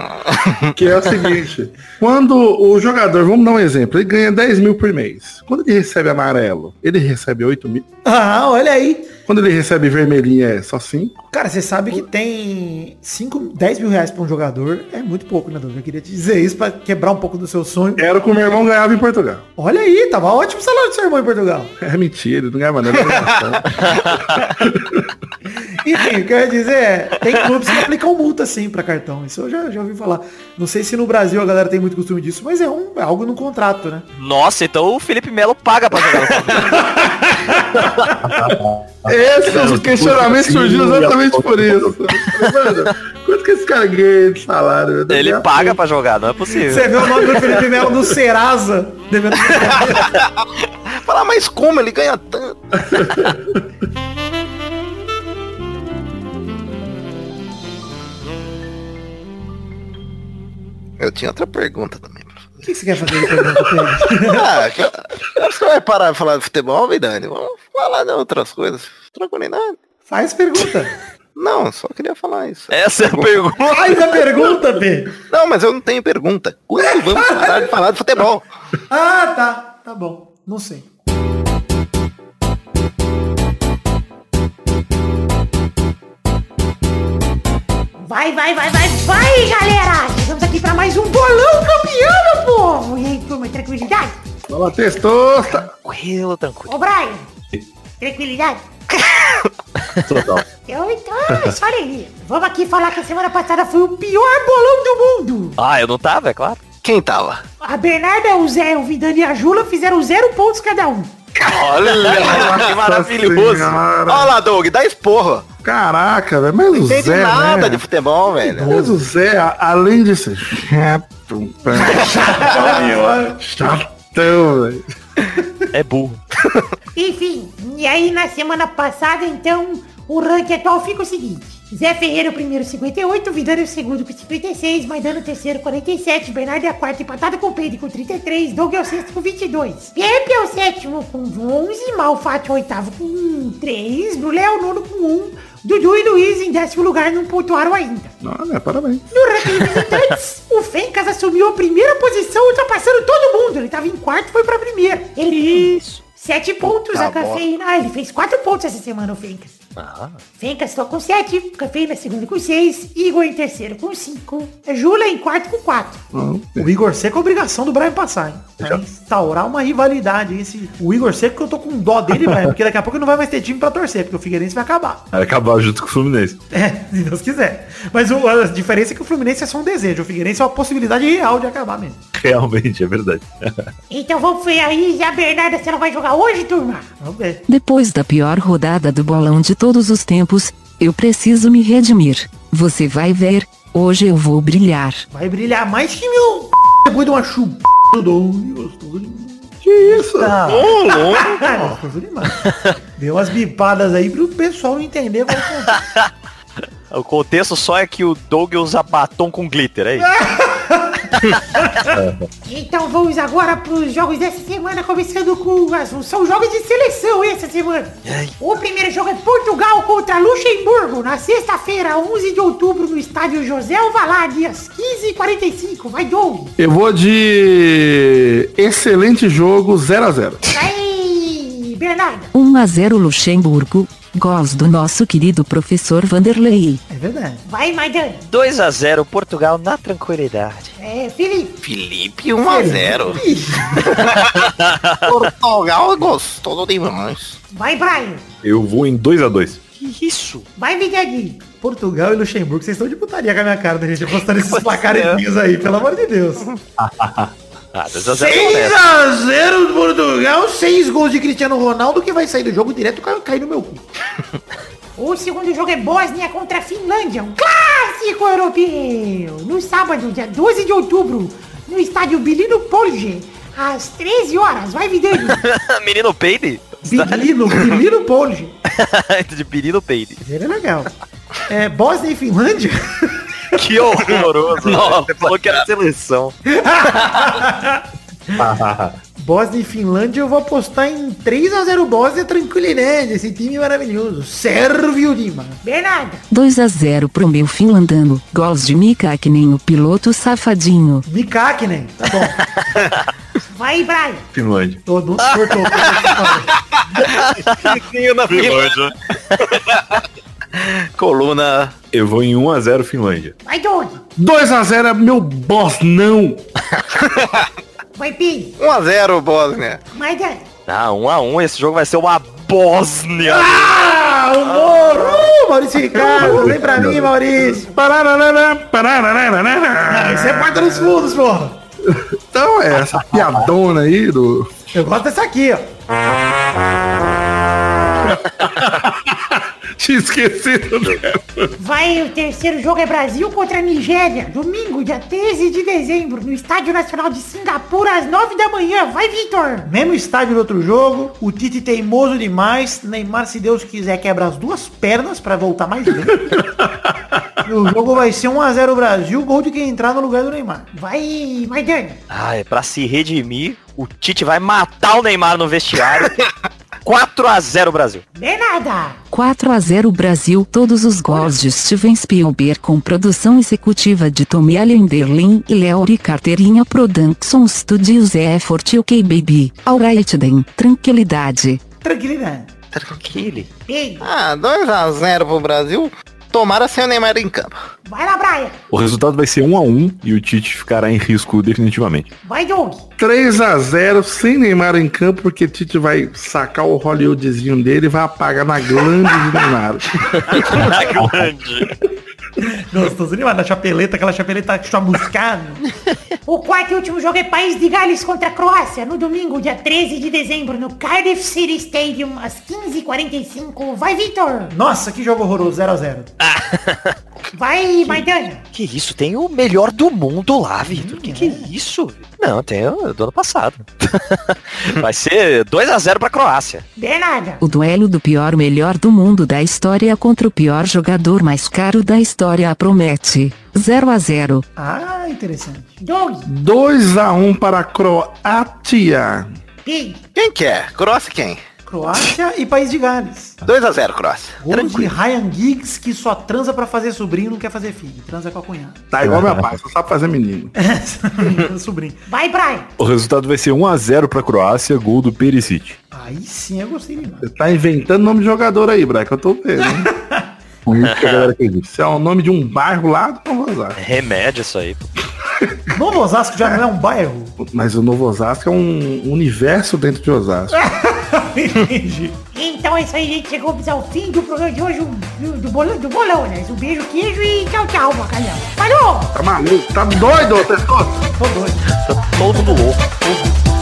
Que é o seguinte: quando o jogador, vamos dar um exemplo, ele ganha 10 mil por mês. Quando ele recebe amarelo, ele recebe 8 mil. Ah, olha aí. Quando ele recebe vermelhinho é só 5. Cara, você sabe que tem 5, 10 mil reais pra um jogador. É muito pouco, né, Douglas? Eu queria te dizer isso pra quebrar um pouco do seu sonho. Era o que o meu irmão ganhava em Portugal. Olha aí, tava ótimo o salário do seu irmão em Portugal. É mentira, ele não ganhava nada. Enfim, o que eu ia dizer é, tem clubes que aplicam multa sim pra cartão. Isso eu já, já ouvi falar. Não sei se no Brasil a galera tem muito costume disso, mas é, um, é algo no contrato, né? Nossa, então o Felipe Melo paga pra jogar. Esse questionamento surgiu exatamente por isso. Mano, quanto que esse cara ganha de salário? Ele paga pra jogar, não é possível. Você vê o nome do Felipe Melo no Serasa. Devendo... Falar, mas como ele ganha tanto? Eu tinha outra pergunta também. O que você quer fazer de pergunta? Ah, que- você vai parar de falar de futebol, Vidani? Vamos falar de outras coisas. Tranquilidade. Faz pergunta. Não, só queria falar isso. Essa é a pergunta. Faz a pergunta, Pedro. Não, mas eu não tenho pergunta. Quando vamos parar de falar de futebol? Ah, tá. Tá bom. Não sei. Vai, vai, vai, vai, vai, galera! Chegamos aqui pra mais um bolão campeão, meu povo! E aí, turma, tranquilidade? Fala, testosta. Tranquilo, tranquilo. Ô, Brian! Tranquilidade? Total. Eu, então, só alegria. Vamos aqui falar que a semana passada foi o pior bolão do mundo! Ah, eu não tava, é claro. Quem tava? A Bernarda, o Zé, o Vidani e a Jula fizeram zero pontos cada um. Olha, que maravilhoso. Olha lá, Doug, dá esporro. Caraca, velho. Mas Não o entende Zé, nada né? de futebol, velho. Mas o Zé, além de ser chato, chatão, velho. É burro. Enfim, e aí na semana passada, então, o ranking atual fica o seguinte. Zé Ferreira o primeiro 58, Vidani o segundo com 56, Maidano o terceiro 47, Bernardo é a quarta empatada com o Pedro com 33, Doug é o sexto com 22. Pepe é o sétimo com 11, Malfatti é o oitavo com 3, Brulé é o nono com 1, Dudu e Luiz em décimo lugar não pontuaram ainda. Olha, parabéns. No ranking de visitantes, o Fencas assumiu a primeira posição, ultrapassando todo mundo. Ele tava em quarto, foi pra primeira. Ele Isso. Sete pontos, Puta a cafeína. Ah, ele fez quatro pontos essa semana, o Fencas. Ah, só com sete, cafeína segundo com seis, Igor em terceiro com cinco, Jula em quarto com quatro. O Igor Seco é obrigação do Brian passar, hein? Pra instaurar uma rivalidade. hein? Esse, o Igor Seco que eu tô com dó dele, Brian, porque daqui a pouco não vai mais ter time pra torcer, porque o Figueirense vai acabar. Vai acabar junto com o Fluminense. É, se Deus quiser. Mas o- a diferença é que o Fluminense é só um desejo. O Figueirense é uma possibilidade real de acabar mesmo. Realmente, é verdade. Então vamos ver aí, a Bernarda, se ela vai jogar hoje, turma? Vamos ver. Depois da pior rodada do bolão de todos os tempos, eu preciso me redimir. Você vai ver, hoje eu vou brilhar. Vai brilhar mais que meu depois de uma demais. Que isso? Ô, louco. Deu umas bipadas aí pro pessoal não entender é. o contexto só é que o Doug usa batom com glitter, é isso? Então vamos agora pros jogos dessa semana, começando com as, são jogos de seleção essa semana. O primeiro jogo é Portugal contra Luxemburgo, na sexta-feira, 11 de outubro, no estádio José Alvalade, às 15h45. Vai, Doug! Eu vou de excelente jogo 0x0. Vai, Bernardo! 1 a 0 Luxemburgo, gols do nosso querido professor Vanderlei. É verdade. Vai, Maidana! 2 a 0 Portugal na tranquilidade. É, Felipe! Felipe 1x0. Portugal é gostoso demais. Vai, Brian! Eu vou em 2x2. Que isso? Vai, Vidani! Portugal e Luxemburgo, vocês estão de putaria com a minha cara da gente apostando esses placarezinhos aí, pelo amor de Deus. Ah, 2 a 0 6x0 do Portugal, 6 gols de Cristiano Ronaldo, que vai sair do jogo direto e cair no meu cu. O segundo jogo é Bósnia contra a Finlândia, um clássico europeu. No sábado, dia 12 de outubro, no estádio Bilino Polje, às 13 horas. Vai, Vidani! Menino peide? Bilino, Bilino Polje. De menino peide. Ele é legal. É, Bósnia e Finlândia? Que horroroso. Nossa, você falou que era seleção. Bósnia e Finlândia, eu vou apostar em 3x0 Bósnia tranquilidade. Esse time maravilhoso. Sérvio Lima. Bernardo. 2 a 0 pro meu finlandano. Gols de Mika Hakkinen, o piloto safadinho. Mikakinen. Tá bom. Vai, Brian. Finlândia. Todo mundo cortou. Finlândia. Coluna. Eu vou em 1x0 Finlândia. Vai, Doug. 2x0 é meu boss, não. Vai, Pig. 1x0 Bósnia. Vai. Ah, um a um, esse jogo vai ser uma Bósnia. Ah, humor! Uh, Maurício Ricardo, vem pra mim, Maurício. Ah, isso é porta dos fundos, porra. Então é essa piadona aí do. Eu gosto dessa aqui, ó. Tinha esquecido dela. Vai, o terceiro jogo é Brasil contra Nigéria. Domingo, dia 13 de dezembro, no Estádio Nacional de Singapura, às 9 da manhã. Vai, Vitor. Mesmo estádio do outro jogo, o Tite teimoso demais. Neymar, se Deus quiser, quebra as duas pernas pra voltar mais. E o jogo vai ser 1x0 Brasil, gol de quem entrar no lugar do Neymar. Vai, vai, Dani. Ah, é pra se redimir, o Tite vai matar o Neymar no vestiário. 4 a 0 Brasil. Bernarda. 4 a 0 Brasil. Todos os gols de Steven Spielberg com produção executiva de Tommy Allenderlin e Leori Carterinha Production Studios é Effort UK Baby. Alright then. Tranquilidade. Tranquilidade. Tranquilo. Pig. Ah, 2x0 pro Brasil. Tomara sem o Neymar em campo. Vai lá, Brian. O resultado vai ser 1x1 e o Tite ficará em risco definitivamente. Vai, Doug. 3x0 sem Neymar em campo, porque Tite vai sacar o Hollywoodzinho dele e vai apagar na glande de Neymar. Na grande. Gostoso demais, na chapeleta, aquela chapeleta chamuscada. O quarto e último jogo é País de Gales contra a Croácia, no domingo, dia 13 de dezembro, no Cardiff City Stadium, às 15h45. Vai, Vitor! Nossa, que jogo horroroso, 0x0. Vai, Maidana! Que isso? Tem o melhor do mundo lá, Vitor. Que que é isso? Não, tem o do ano passado. vai ser 2 a 0 pra Croácia. Bernarda! O duelo do pior melhor do mundo da história contra o pior jogador mais caro da história promete. 0 a 0 Ah, interessante. Doug! 2x1 para a Croácia. Pig! Quem que é? Croácia quem? Croácia e País de Gales. 2x0 Croácia. Gols de Ryan Giggs, que só transa pra fazer sobrinho e não quer fazer filho. Transa com a cunhada. Tá igual meu pai, só sabe fazer menino. sobrinho. Vai, Brian! O resultado vai ser 1x0 pra Croácia, gol do Perisic. Aí sim eu gostei demais. Você tá inventando nome de jogador aí, Braga, que eu tô vendo. Com isso que a galera acredita. Isso é o nome de um bairro lá do Novo Osasco. Remédio isso aí. Novo Osasco já não é um bairro? Mas o Novo Osasco é um universo dentro de Osasco. Entendi. Então é isso aí, gente. Chegamos ao fim do programa de hoje, do, do, bolão, do bolão, né? Um beijo, queijo e tchau, tchau, bacalhau. Falou! Tá maluco? Tá doido, Testoso? Tô doido. Tá todo louco.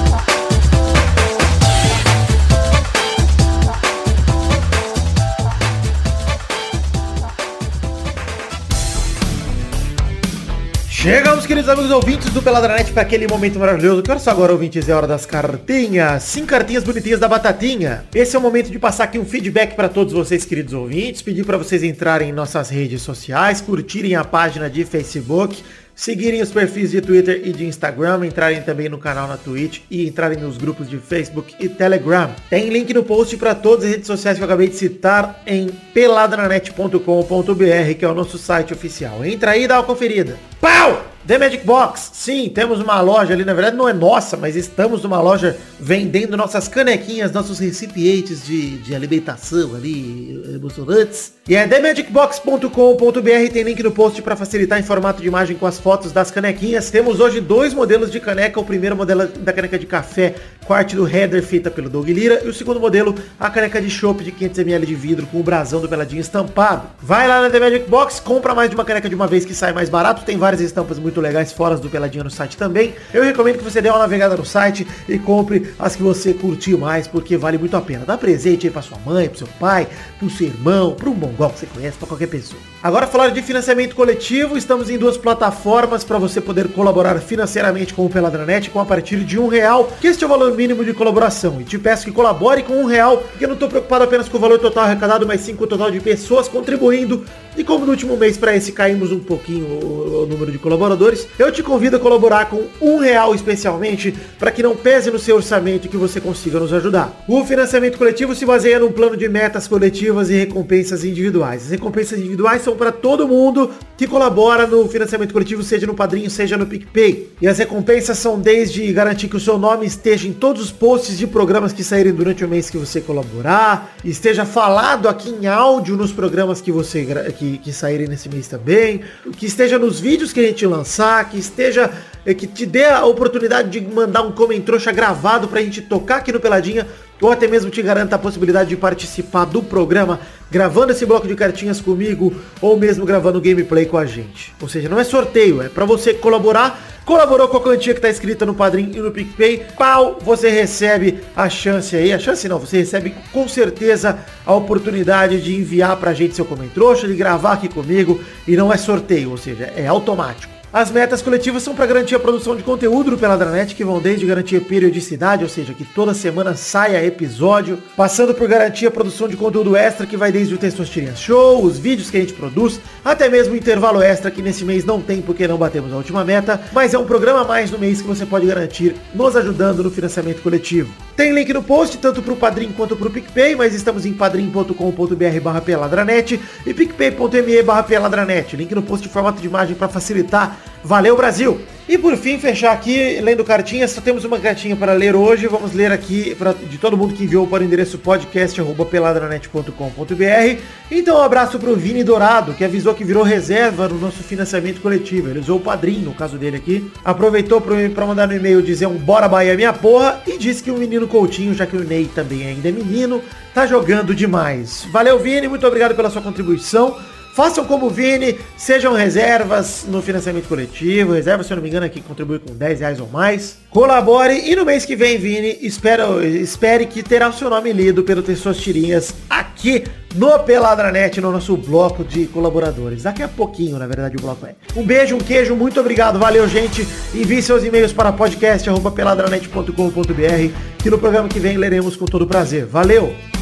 Chegamos, queridos amigos ouvintes do Peladranet, para aquele momento maravilhoso. Que hora só agora, ouvintes? É hora das cartinhas. Cinco cartinhas bonitinhas da Batatinha. Esse é o momento de passar aqui um feedback para todos vocês, queridos ouvintes. Pedir para vocês entrarem em nossas redes sociais, curtirem a página de Facebook, seguirem os perfis de Twitter e de Instagram, entrarem também no canal na Twitch e entrarem nos grupos de Facebook e Telegram. Tem link no post para todas as redes sociais que eu acabei de citar em peladranet.com.br, que é o nosso site oficial. Entra aí e dá uma conferida. Pau! The Magic Box, sim, temos uma loja ali, na verdade não é nossa, mas estamos numa loja vendendo nossas canequinhas, nossos recipientes de, de alimentação ali, emocionantes. E é themagicbox.com.br, tem link no post para facilitar em formato de imagem com as fotos das canequinhas. Temos hoje dois modelos de caneca, o primeiro modelo da caneca de café com do header feita pelo Doug Lira, e o segundo modelo, a caneca de chopp de 500ml de vidro com o brasão do Peladinho estampado. Vai lá na The Magic Box, compra mais de uma caneca de uma vez que sai mais barato, tem várias estampas muito legais fora do Peladinho no site também. Eu recomendo que você dê uma navegada no site e compre as que você curtiu mais, porque vale muito a pena. Dá presente aí pra sua mãe, pro seu pai, pro seu irmão, pro mongol que você conhece, pra qualquer pessoa. Agora falar de financiamento coletivo, estamos em duas plataformas para você poder colaborar financeiramente com o Peladranet com a partir de um real, que este é o valor mínimo de colaboração. E te peço que colabore com um real, porque eu não estou preocupado apenas com o valor total arrecadado, mas sim com o total de pessoas contribuindo E como no último mês para esse caímos um pouquinho o, o número de colaboradores, eu te convido a colaborar com um real especialmente para que não pese no seu orçamento e que você consiga nos ajudar. O financiamento coletivo se baseia num plano de metas coletivas e recompensas individuais. As recompensas individuais são para todo mundo que colabora no financiamento coletivo, seja no Padrinho, seja no PicPay. E as recompensas são desde garantir que o seu nome esteja em todos os posts de programas que saírem durante o mês que você colaborar, esteja falado aqui em áudio nos programas que você que, que saírem nesse mês também, que esteja nos vídeos que a gente lançar, que esteja é, que te dê a oportunidade de mandar um comentário gravado pra gente tocar aqui no Peladinha ou até mesmo te garanta a possibilidade de participar do programa gravando esse bloco de cartinhas comigo ou mesmo gravando gameplay com a gente. Ou seja, não é sorteio, é para você colaborar. Colaborou com a quantia que tá escrita no Padrim e no PicPay, pau, você recebe a chance aí, a chance não, você recebe com certeza a oportunidade de enviar pra gente seu comentário, de gravar aqui comigo e não é sorteio, ou seja, é automático. As metas coletivas são para garantir a produção de conteúdo do Peladranet, que vão desde garantir periodicidade, ou seja, que toda semana saia episódio, passando por garantir a produção de conteúdo extra, que vai desde o Testosterinha Show, os vídeos que a gente produz, até mesmo o intervalo extra, que nesse mês não tem porque não batemos a última meta, mas é um programa mais no mês que você pode garantir, nos ajudando no financiamento coletivo. Tem link no post, tanto para o Padrim quanto para o PicPay, mas estamos em padrim.com.br barra peladranet e picpay.me barra peladranet. Link no post de formato de imagem para facilitar. Valeu, Brasil! E por fim, fechar aqui, lendo cartinhas, só temos uma cartinha para ler hoje. Vamos ler aqui pra, de todo mundo que enviou para o endereço podcast.peladranet.com.br. Então, um abraço para o Vini Dourado, que avisou que virou reserva no nosso financiamento coletivo. Ele usou o padrinho, no caso dele aqui. Aproveitou para mandar no e-mail dizer um bora Bahia minha porra e disse que o menino Coutinho, já que o Ney também ainda é menino, tá jogando demais. Valeu, Vini, muito obrigado pela sua contribuição. Façam como o Vini, sejam reservas no financiamento coletivo. Reserva, se eu não me engano, aqui contribui com 10 reais ou mais. Colabore e no mês que vem, Vini, espero, espere que terá o seu nome lido pelo Pessoas Tirinhas aqui no Peladranet, no nosso bloco de colaboradores. Daqui a pouquinho, na verdade, o bloco é. Um beijo, um queijo, muito obrigado, valeu, gente. Envie seus e-mails para podcast.peladranet.com.br que no programa que vem leremos com todo prazer. Valeu!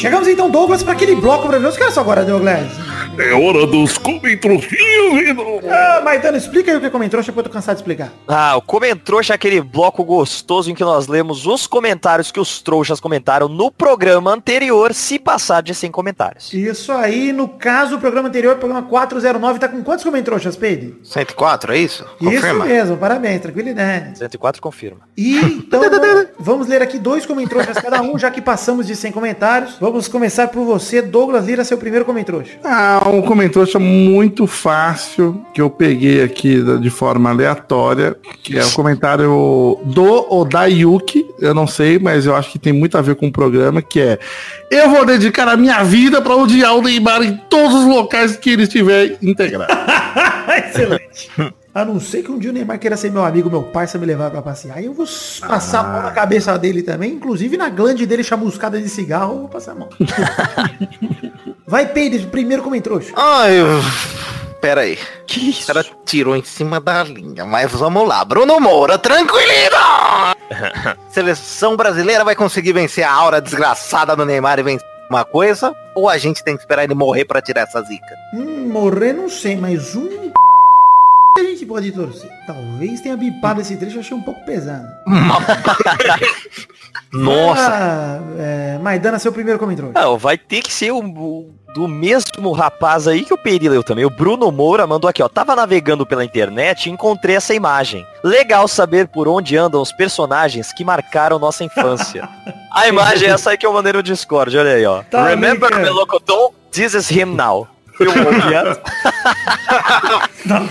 Chegamos então, Douglas, para aquele bloco maravilhoso. Que é só agora, Douglas? É hora dos comentroxinhos, Ah, Maidano, explica aí o que é comentrouxa, porque eu tô cansado de explicar. Ah, o comentrouxa é aquele bloco gostoso em que nós lemos os comentários que os trouxas comentaram no programa anterior, se passar de 100 comentários. Isso aí, no caso, o programa anterior, o programa 409, tá com quantos comentrouxas, Peide? 104, é isso? Isso mesmo, parabéns, tranquilidade. 104 confirma. E então, vamos, vamos ler aqui dois comentrouxas cada um, já que passamos de 100 comentários. Vamos começar por você, Douglas Lira, seu primeiro comentrouxa. Ah, um comentário muito fácil que eu peguei aqui de forma aleatória, que é o comentário do Odayuki, eu não sei, mas eu acho que tem muito a ver com o programa, que é eu vou dedicar a minha vida para odiar o Neymar em todos os locais que ele estiver integrado. Excelente. A não ser que um dia o Neymar queira ser meu amigo, meu parceiro, me levar pra passear. Aí eu vou passar a mão na cabeça dele também, inclusive na glande dele chamuscada de cigarro, eu vou passar a mão. Vai, Peide, primeiro comentrouxa. Ai, eu... pera aí. Que isso? O cara tirou em cima da linha, mas vamos lá. Bruno Moura, tranquilidade! Seleção brasileira vai conseguir vencer a aura desgraçada do Neymar e vencer uma coisa? Ou a gente tem que esperar ele morrer pra tirar essa zica? Hum, morrer não sei, mas um a gente pode torcer. Talvez tenha bipado esse trecho, eu achei um pouco pesado. Nossa. Ah, é, Maidana, seu primeiro comentário. Não, vai ter que ser o, o- do mesmo rapaz aí que o Peri leu também. O Bruno Moura mandou aqui, ó. Tava navegando pela internet e encontrei essa imagem. Legal saber por onde andam os personagens que marcaram nossa infância. A imagem é essa aí que eu mandei no Discord, olha aí, ó. Tá Remember. Melocoton? This is him now. Eu. Não,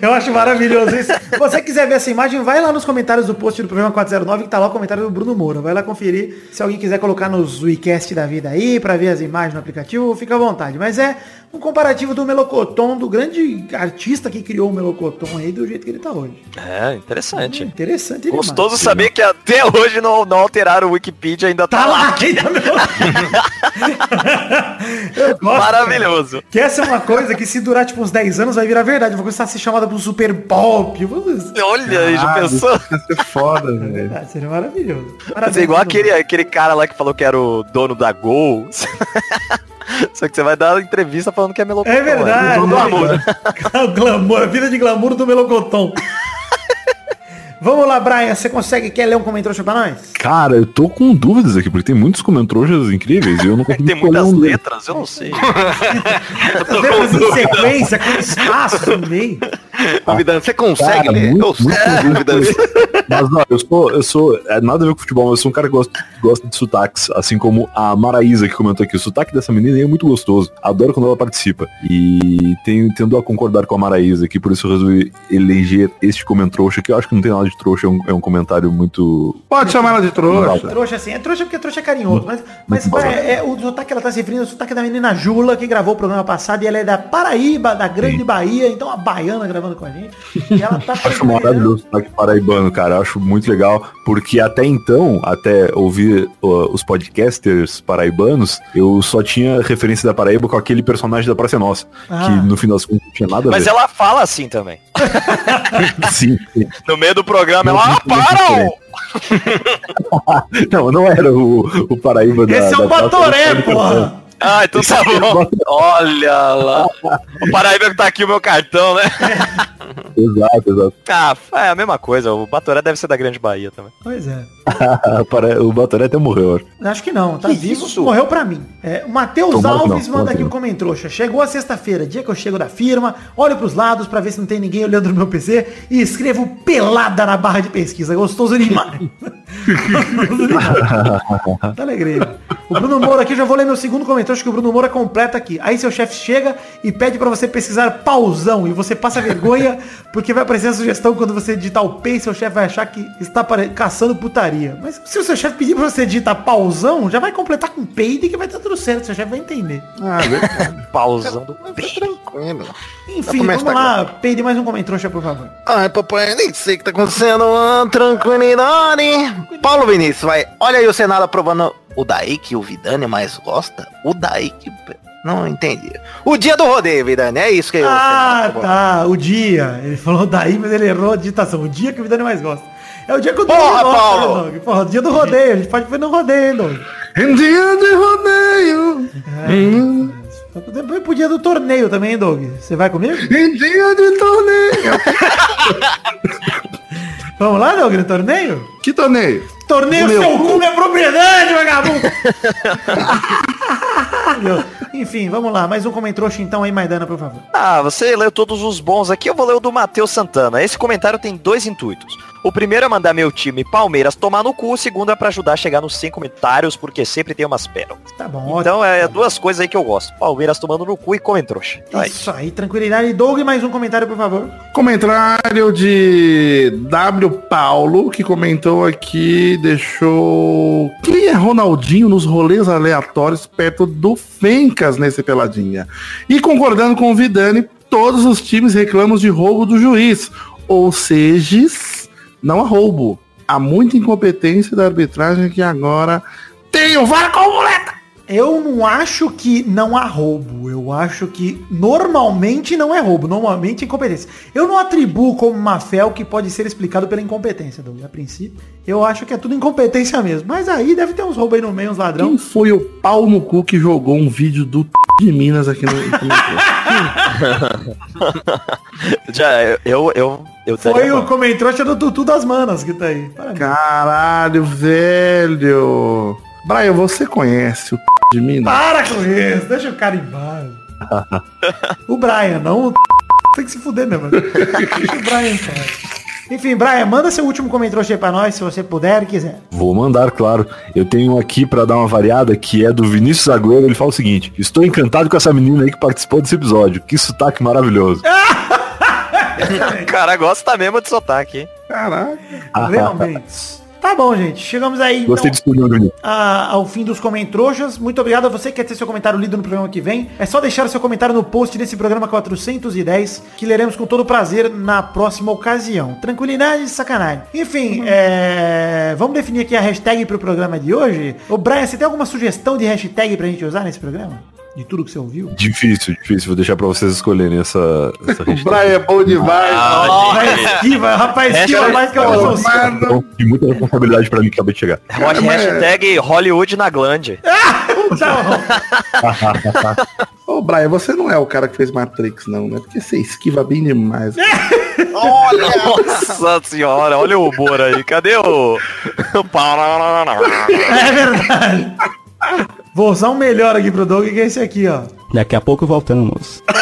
Eu acho maravilhoso isso. Se você quiser ver essa imagem, vai lá nos comentários do post do programa 409, que tá lá o comentário do Bruno Moura. Vai lá conferir. Se alguém quiser colocar nos WeCast da vida aí, pra ver as imagens no aplicativo, fica à vontade. Mas é um comparativo do Melocoton, do grande artista que criou o Melocoton aí, do jeito que ele tá hoje. É, interessante. Interessante Gostoso saber que até hoje não, não alteraram o Wikipedia, ainda tá, Tá lá. lá ainda, meu. Eu gosto, Maravilhoso. Que essa é uma coisa que se durar tipo uns 10 anos vai virar verdade. Vai começar a ser chamada pro super pop. Vamos... Olha aí, já pensou? Ia ser foda, velho. Ah, seria maravilhoso. É igual aquele, aquele cara lá que falou que era o dono da Gol. Só que você vai dar uma entrevista falando que é melocotão. É verdade. Amor. o glamour, a vida de glamour do Melocoton. Vamos lá, Brian, você consegue, quer ler um comentário pra nós? Cara, eu tô com dúvidas aqui, porque tem muitos comentroxas incríveis e eu não consigo Tem muitas um letras, eu não sei. As letras em sequência, com espaço no meio. Você consegue Cara, ler? muito, Eu muito. Vidani. Mas ó, eu sou, eu sou, é, nada a ver com futebol, mas eu sou um cara que gosta, gosta de sotaques, assim como a Maraísa que comentou aqui. O sotaque dessa menina é muito gostoso. Adoro quando ela participa. E tenho, tendo a concordar com a Maraísa aqui, por isso eu resolvi eleger este comentrouxa, que eu acho que não tem nada de trouxa, é um, é um comentário muito. Pode chamar ela de trouxa. Trouxa assim, é trouxa porque trouxa é carinhoso, mas, mas é, é, o sotaque que ela tá se referindo é o sotaque da menina Jula, que gravou o programa passado, e ela é da Paraíba, da Grande Bahia, então a baiana gravando com a gente. E ela tá Acho maravilhoso o sotaque paraibano, cara. Acho muito legal, porque até então, até ouvir uh, os podcasters paraibanos, eu só tinha referência da Paraíba com aquele personagem da Praça Nossa, Ah. que no fim das contas não tinha nada a Mas ver. ela fala assim também. Sim, sim. No meio do programa, ela, ah, Não, não, para! não, Não, não era o, o Paraíba da. Esse é o Batoré, porra! Ah, então tá bom. Olha lá. O Paraíba que tá aqui o meu cartão, né? Exato, exato. Ah, é a mesma coisa. O Batoré deve ser da Grande Bahia também. Pois é. O Batoré até morreu, eu acho. Acho que não, tá Que vivo. isso? Morreu pra mim. É, o Matheus Alves não, manda tomara aqui um não. comentrouxa. Chegou a sexta-feira, dia que eu chego da firma, olho pros lados pra ver se não tem ninguém olhando no meu PC e escrevo pelada na barra de pesquisa. Gostoso demais. Tá alegre. O Bruno Moura aqui, já vou ler meu segundo comentário, acho que o Bruno Moura completa aqui. Aí seu chefe chega e pede pra você pesquisar pausão e você passa vergonha porque vai aparecer a sugestão quando você digitar o P e seu chefe vai achar que está caçando putaria. Mas se o seu chefe pedir pra você digitar pausão, já vai completar com peide que vai estar tudo certo, seu chefe vai entender. Ah, verdade. Pausando. Tranquilo. Enfim, vamos lá, peide mais um comentrouxa, por favor. Ai, papai, nem sei o que tá acontecendo. Tranquilidade. Paulo Vinícius, vai. Olha aí o Senado aprovando o daí que o Vidani mais gosta. O daí que... Não entendi. O dia do rodeio, Vidani. É isso que eu... Ah, tá, o dia. Ele falou daí, mas ele errou a digitação. O dia que o Vidani mais gosta. É o dia que eu Porra, gosta, Paulo! né? Porra, o dia do rodeio. A gente pode ver no rodeio, hein, Doug? Em dia de rodeio. Hum. Depois pro dia do torneio também, hein, Doug. Você vai comigo? Em dia de torneio. Vamos lá, Doug, no torneio? Que torneio? Torneio seu cu. cu, minha propriedade, vagabundo! Enfim, vamos lá. Mais um comentrouxa então aí, Maidana, por favor. Ah, você leu todos os bons aqui, eu vou ler o do Matheus Santana. Esse comentário tem dois intuitos. O primeiro é mandar meu time Palmeiras tomar no cu, o segundo é pra ajudar a chegar nos 100 comentários, porque sempre tem umas pérolas. Tá bom, Então é duas coisas aí que eu gosto. Palmeiras tomando no cu e comentrouxa. Então é Isso aí, tranquilidade. Doug, mais um comentário, por favor. Comentário de W Paulo, que comentou aqui, deixou. Quem é Ronaldinho nos rolês aleatórios perto do Fencas nesse peladinha? E concordando com o Vidani, todos os times reclamam de roubo do juiz. Ou seja, não há roubo. Há muita incompetência da arbitragem que agora tem o VAR como muleta. Eu não acho que não há roubo. Eu acho que normalmente não é roubo. Normalmente é incompetência. Eu não atribuo como má fé o que pode ser explicado pela incompetência, Doug. A princípio, eu acho que é tudo incompetência mesmo. Mas aí deve ter uns roubos aí no meio, uns ladrão. Quem foi o pau no cu que jogou um vídeo do de Minas aqui no. Já, eu, eu, eu, Foi o uma- comentrouxa do Tutu das Manas que tá aí. Parabéns. Caralho, velho. Brian, você conhece o de Minas? Para com isso, deixa o cara em paz. o Brian, não o tem que se fuder mesmo. Deixa o Brian paz. Enfim, Brian, manda seu último comentário aí pra nós, se você puder e quiser. Vou mandar, claro. Eu tenho um aqui pra dar uma variada, que é do Vinícius Agüero. Ele fala o seguinte: Estou encantado com essa menina aí que participou desse episódio. Que sotaque maravilhoso. O cara gosta mesmo de sotaque, hein? Caraca. Realmente. Tá bom, gente. Chegamos aí, então, disso tudo, a- ao fim dos comentroxas. Muito obrigado a você que quer ter seu comentário lido no programa que vem. É só deixar o seu comentário no post desse programa 410, que leremos com todo prazer na próxima ocasião. Tranquilidade e sacanagem. Enfim, é... vamos definir aqui a hashtag pro programa de hoje. Ô, Brian, você tem alguma sugestão de hashtag pra gente usar nesse programa? De tudo que você ouviu? Difícil, difícil. Vou deixar pra vocês escolherem essa, essa O. Brian é bom demais. Vai esquiva, rapaz, esquiva mais que eu sou. mano. Tem muita responsabilidade pra mim que acabei de chegar. Hashtag mas- hashtag Hollywood na glande. Ô, Brian, você não é o cara que fez Matrix, não, né? Porque você esquiva bem demais. Nossa senhora, olha o humor aí. Cadê o... É verdade. Vou usar um melhor aqui pro Doug, que é esse aqui, ó. Daqui a pouco voltamos.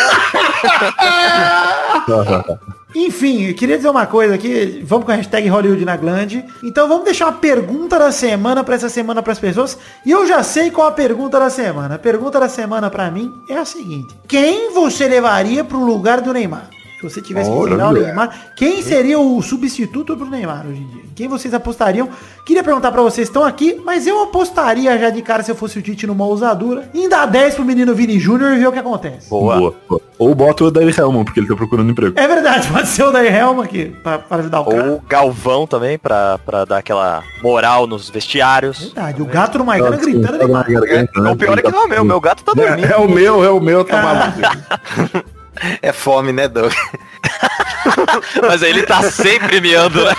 Enfim, eu queria dizer uma coisa aqui. Vamos com a hashtag Hollywood na Glande. Então vamos deixar uma pergunta da semana pra essa semana pras pessoas. E eu já sei qual a pergunta da semana. A pergunta da semana pra mim é a seguinte. Quem você levaria pro lugar do Neymar? Se você tivesse que Olha. tirar o Neymar, quem seria o substituto pro Neymar hoje em dia? Quem vocês apostariam? Queria perguntar pra vocês, estão aqui, mas eu apostaria já de cara se eu fosse o Tite numa ousadura, em dar 10 pro menino Vini Júnior e ver o que acontece. Boa. boa. Ou bota o David Helman, porque ele tá procurando emprego. É verdade, pode ser o Daí Helma aqui, pra, pra ajudar o cara. Ou Galvão também, pra, pra dar aquela moral nos vestiários. Verdade, o gato no Maicana gritando Tá na demais. garganta, né? O pior é que não é o meu, meu gato tá dormindo. É, é o meu, é o meu, tá maluco. É fome, né, Doug? Mas ele tá sempre miando, né?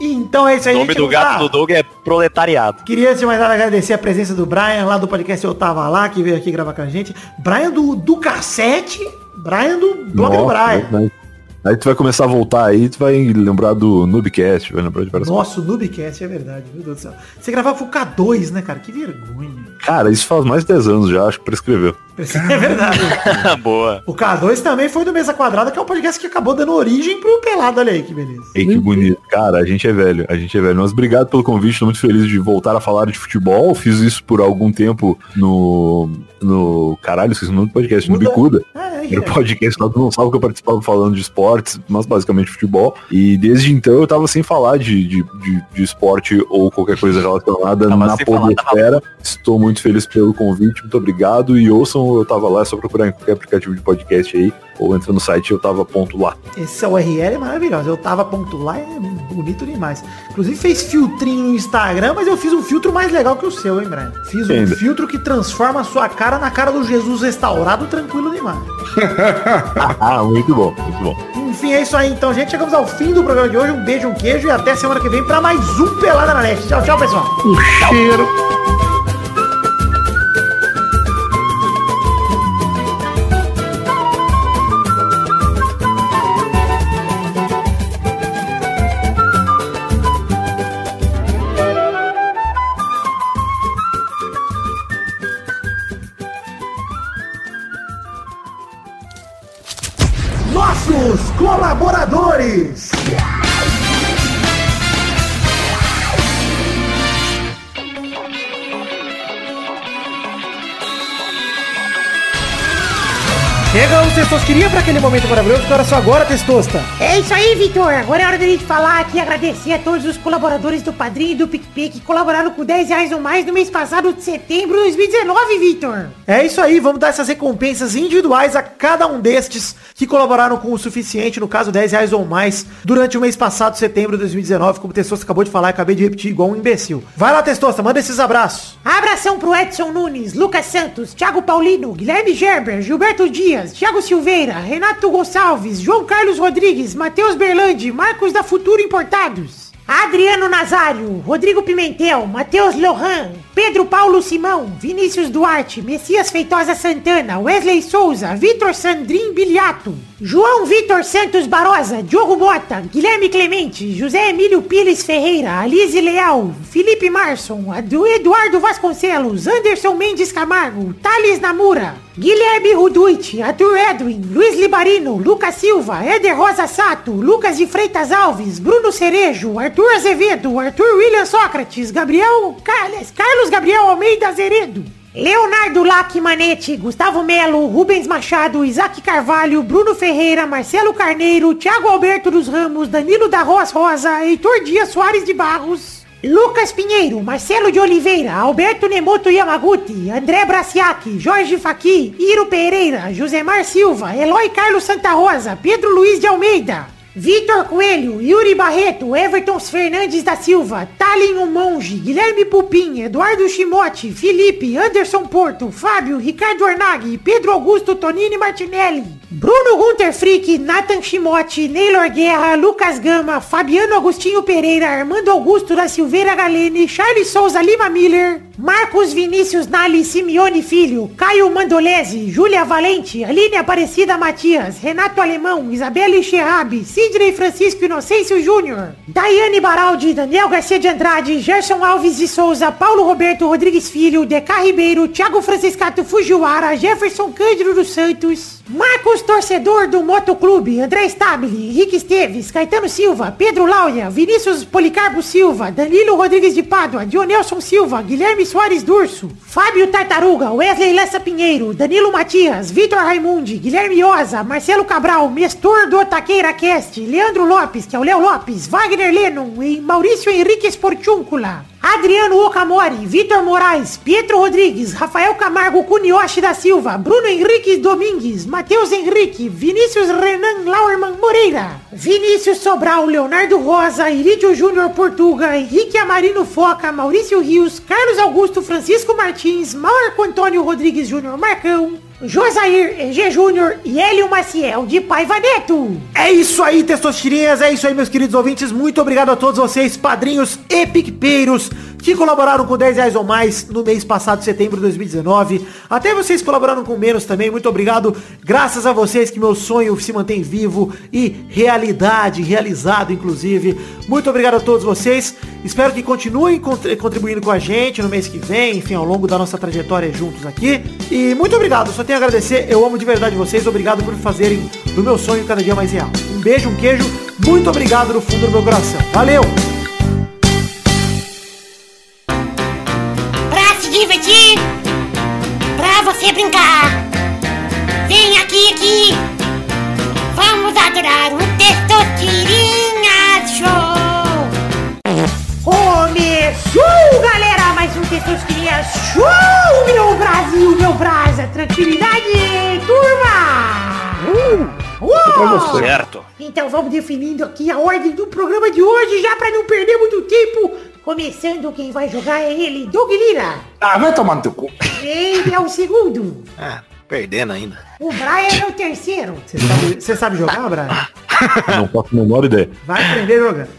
Então é isso O aí, nome gente. do gato Ah, do Doug é proletariado. Queria, antes de mais nada, agradecer a presença do Brian lá do podcast Eu Tava Lá, que veio aqui gravar com a gente. Brian do, do cassete, Brian do blog do Nossa, Brian. né? Aí tu vai começar a voltar aí, tu vai lembrar do Noobcast, vai lembrar de várias coisas. Nossa, o Noobcast, é verdade, meu Deus do céu. Você gravava com o K2, né, cara? Que vergonha. Cara, isso faz mais de 10 anos já, acho que prescreveu. É verdade. Boa. O K2 também foi do Mesa Quadrada, que é um podcast que acabou dando origem pro Pelado, olha aí, que beleza. Ei, que bonito. Cara, a gente é velho, a gente é velho. Mas obrigado pelo convite, tô muito feliz de voltar a falar de futebol. Fiz isso por algum tempo no. no. Caralho, esqueci o nome do podcast, no Muda. Bicuda. Ah, é, Era o podcast lá do Não Salvo que eu participava falando de esportes, mas basicamente futebol. E desde então eu tava sem falar de, de, de, de esporte ou qualquer coisa relacionada Tava na falar, tava- podosfera. Estou muito feliz pelo convite, muito obrigado. E ouçam, eu tava lá, é só procurar em qualquer aplicativo de podcast aí. Ou entra no site eu tava ponto lá. Esse é URL é maravilhoso. Eu tava ponto lá, é bonito demais. Inclusive fez filtrinho no Instagram, mas eu fiz um filtro mais legal que o seu, hein, Brian? Fiz um Ainda. filtro que transforma a sua cara na cara do Jesus restaurado tranquilo demais. Ah, muito bom, muito bom. Enfim, é isso aí então, gente. Chegamos ao fim do programa de hoje. Um beijo, um queijo e até semana que vem pra mais um Pelada na Leste. Tchau, tchau, pessoal. O cheiro. Testosterinha, para aquele momento maravilhoso. Que hora só agora, Testosta? É isso aí, Vitor. Agora é hora da gente falar aqui e agradecer a todos os colaboradores do Padrinho e do PicPay que colaboraram com 10 reais ou mais no mês passado de setembro de 2019, Vitor. É isso aí, vamos dar essas recompensas individuais a cada um destes que colaboraram com o suficiente, no caso 10 reais ou mais, durante o mês passado, setembro de 2019, como o Testosta acabou de falar, acabei de repetir igual um imbecil. Vai lá, Testosta, manda esses abraços. Abração pro Edson Nunes, Lucas Santos, Thiago Paulino, Guilherme Gerber, Gilberto Dias, Thiago Silveira, Renato Gonçalves, João Carlos Rodrigues, Matheus Berlandi, Marcos da Futuro Importados. Adriano Nazário, Rodrigo Pimentel, Matheus Lohan, Pedro Paulo Simão, Vinícius Duarte, Messias Feitosa Santana, Wesley Souza, Vitor Sandrin Biliato, João Vitor Santos Barosa, Diogo Bota, Guilherme Clemente, José Emílio Pires Ferreira, Alize Leal, Felipe Marson, Eduardo Vasconcelos, Anderson Mendes Camargo, Thales Namura, Guilherme Ruduit, Arthur Edwin, Luiz Libarino, Lucas Silva, Éder Rosa Sato, Lucas de Freitas Alves, Bruno Cerejo, Arthur Azevedo, Arthur William Sócrates, Gabriel Carles, Carlos Gabriel Almeida Azeredo, Leonardo Lacmanetti, Gustavo Melo, Rubens Machado, Isaac Carvalho, Bruno Ferreira, Marcelo Carneiro, Thiago Alberto dos Ramos, Danilo da Roas Rosa, Heitor Dias Soares de Barros, Lucas Pinheiro, Marcelo de Oliveira, Alberto Nemoto Yamaguchi, André Braciac, Jorge Faqui, Iro Pereira, Josemar Silva, Eloy Carlos Santa Rosa, Pedro Luiz de Almeida, Vitor Coelho, Yuri Barreto, Everton Fernandes da Silva, Talin Monge, Guilherme Pupim, Eduardo Chimote, Felipe, Anderson Porto, Fábio, Ricardo Arnaghi, Pedro Augusto Tonini Martinelli, Bruno Gunter Frick, Nathan Chimote, Neylor Guerra, Lucas Gama, Fabiano Agostinho Pereira, Armando Augusto da Silveira Galene, Charles Souza Lima Miller, Marcos Vinícius Nali Simeone Filho, Caio Mandolese, Júlia Valente, Aline Aparecida Matias, Renato Alemão, Isabelle Cherrabi, Sidney Francisco Inocêncio Júnior, Daiane Baraldi, Daniel Garcia de Andrade, Gerson Alves de Souza, Paulo Roberto Rodrigues Filho, Deca Ribeiro, Thiago Franciscato Fujiwara, Jefferson Cândido dos Santos, Marcos Torcedor do Motoclube, André Stabile, Henrique Esteves, Caetano Silva, Pedro Laura, Vinícius Policarpo Silva, Danilo Rodrigues de Pádua, Dionelson Silva, Guilherme Soares Durso, Fábio Tartaruga, Wesley Lessa Pinheiro, Danilo Matias, Vitor Raimundi, Guilherme Oza, Marcelo Cabral, Mestor do Taqueira Cast, Leandro Lopes, que é o Léo Lopes, Wagner Lennon e Maurício Henrique Esportúncula. Adriano Okamori, Vitor Moraes, Pietro Rodrigues, Rafael Camargo Cunioche da Silva, Bruno Henrique Domingues, Matheus Henrique, Vinícius Renan Lauerman Moreira, Vinícius Sobral, Leonardo Rosa, Irídio Júnior Portuga, Henrique Amarino Foca, Maurício Rios, Carlos Augusto Francisco Martins, Marco Antônio Rodrigues Júnior Marcão, Josair EG Júnior e Hélio Maciel de Paiva Neto. É isso aí, testosterinhas, é isso aí, meus queridos ouvintes. Muito obrigado a todos vocês, padrinhos e picpeiros, que colaboraram com 10 reais ou mais no mês passado, setembro de 2019. Até vocês colaboraram com menos também, muito obrigado. Graças a vocês que meu sonho se mantém vivo e realidade, realizado inclusive. Muito obrigado a todos vocês. Espero que continuem contri- contribuindo com a gente no mês que vem, enfim, ao longo da nossa trajetória juntos aqui. E muito obrigado, só tenho a agradecer. Eu amo de verdade vocês. Obrigado por fazerem do meu sonho cada dia mais real. Um beijo, um queijo. Muito obrigado no fundo do meu coração. Valeu! Você brincar. Vem aqui, aqui. Vamos adorar o Testosterinha Show. Começou, galera, mais um Testosterinha Show, meu Brasil, meu brasa. Tranquilidade, turma. Uou! Certo. Então vamos definindo aqui a ordem do programa de hoje, já pra não perder muito tempo. Começando, quem vai jogar é ele, Doug Lira. Ah, vai tomar no teu cu. Ele é o segundo. Ah, perdendo ainda. O Brian é o terceiro. Você sabe, você sabe jogar, Brian? Não faço a menor ideia. Vai aprender jogando.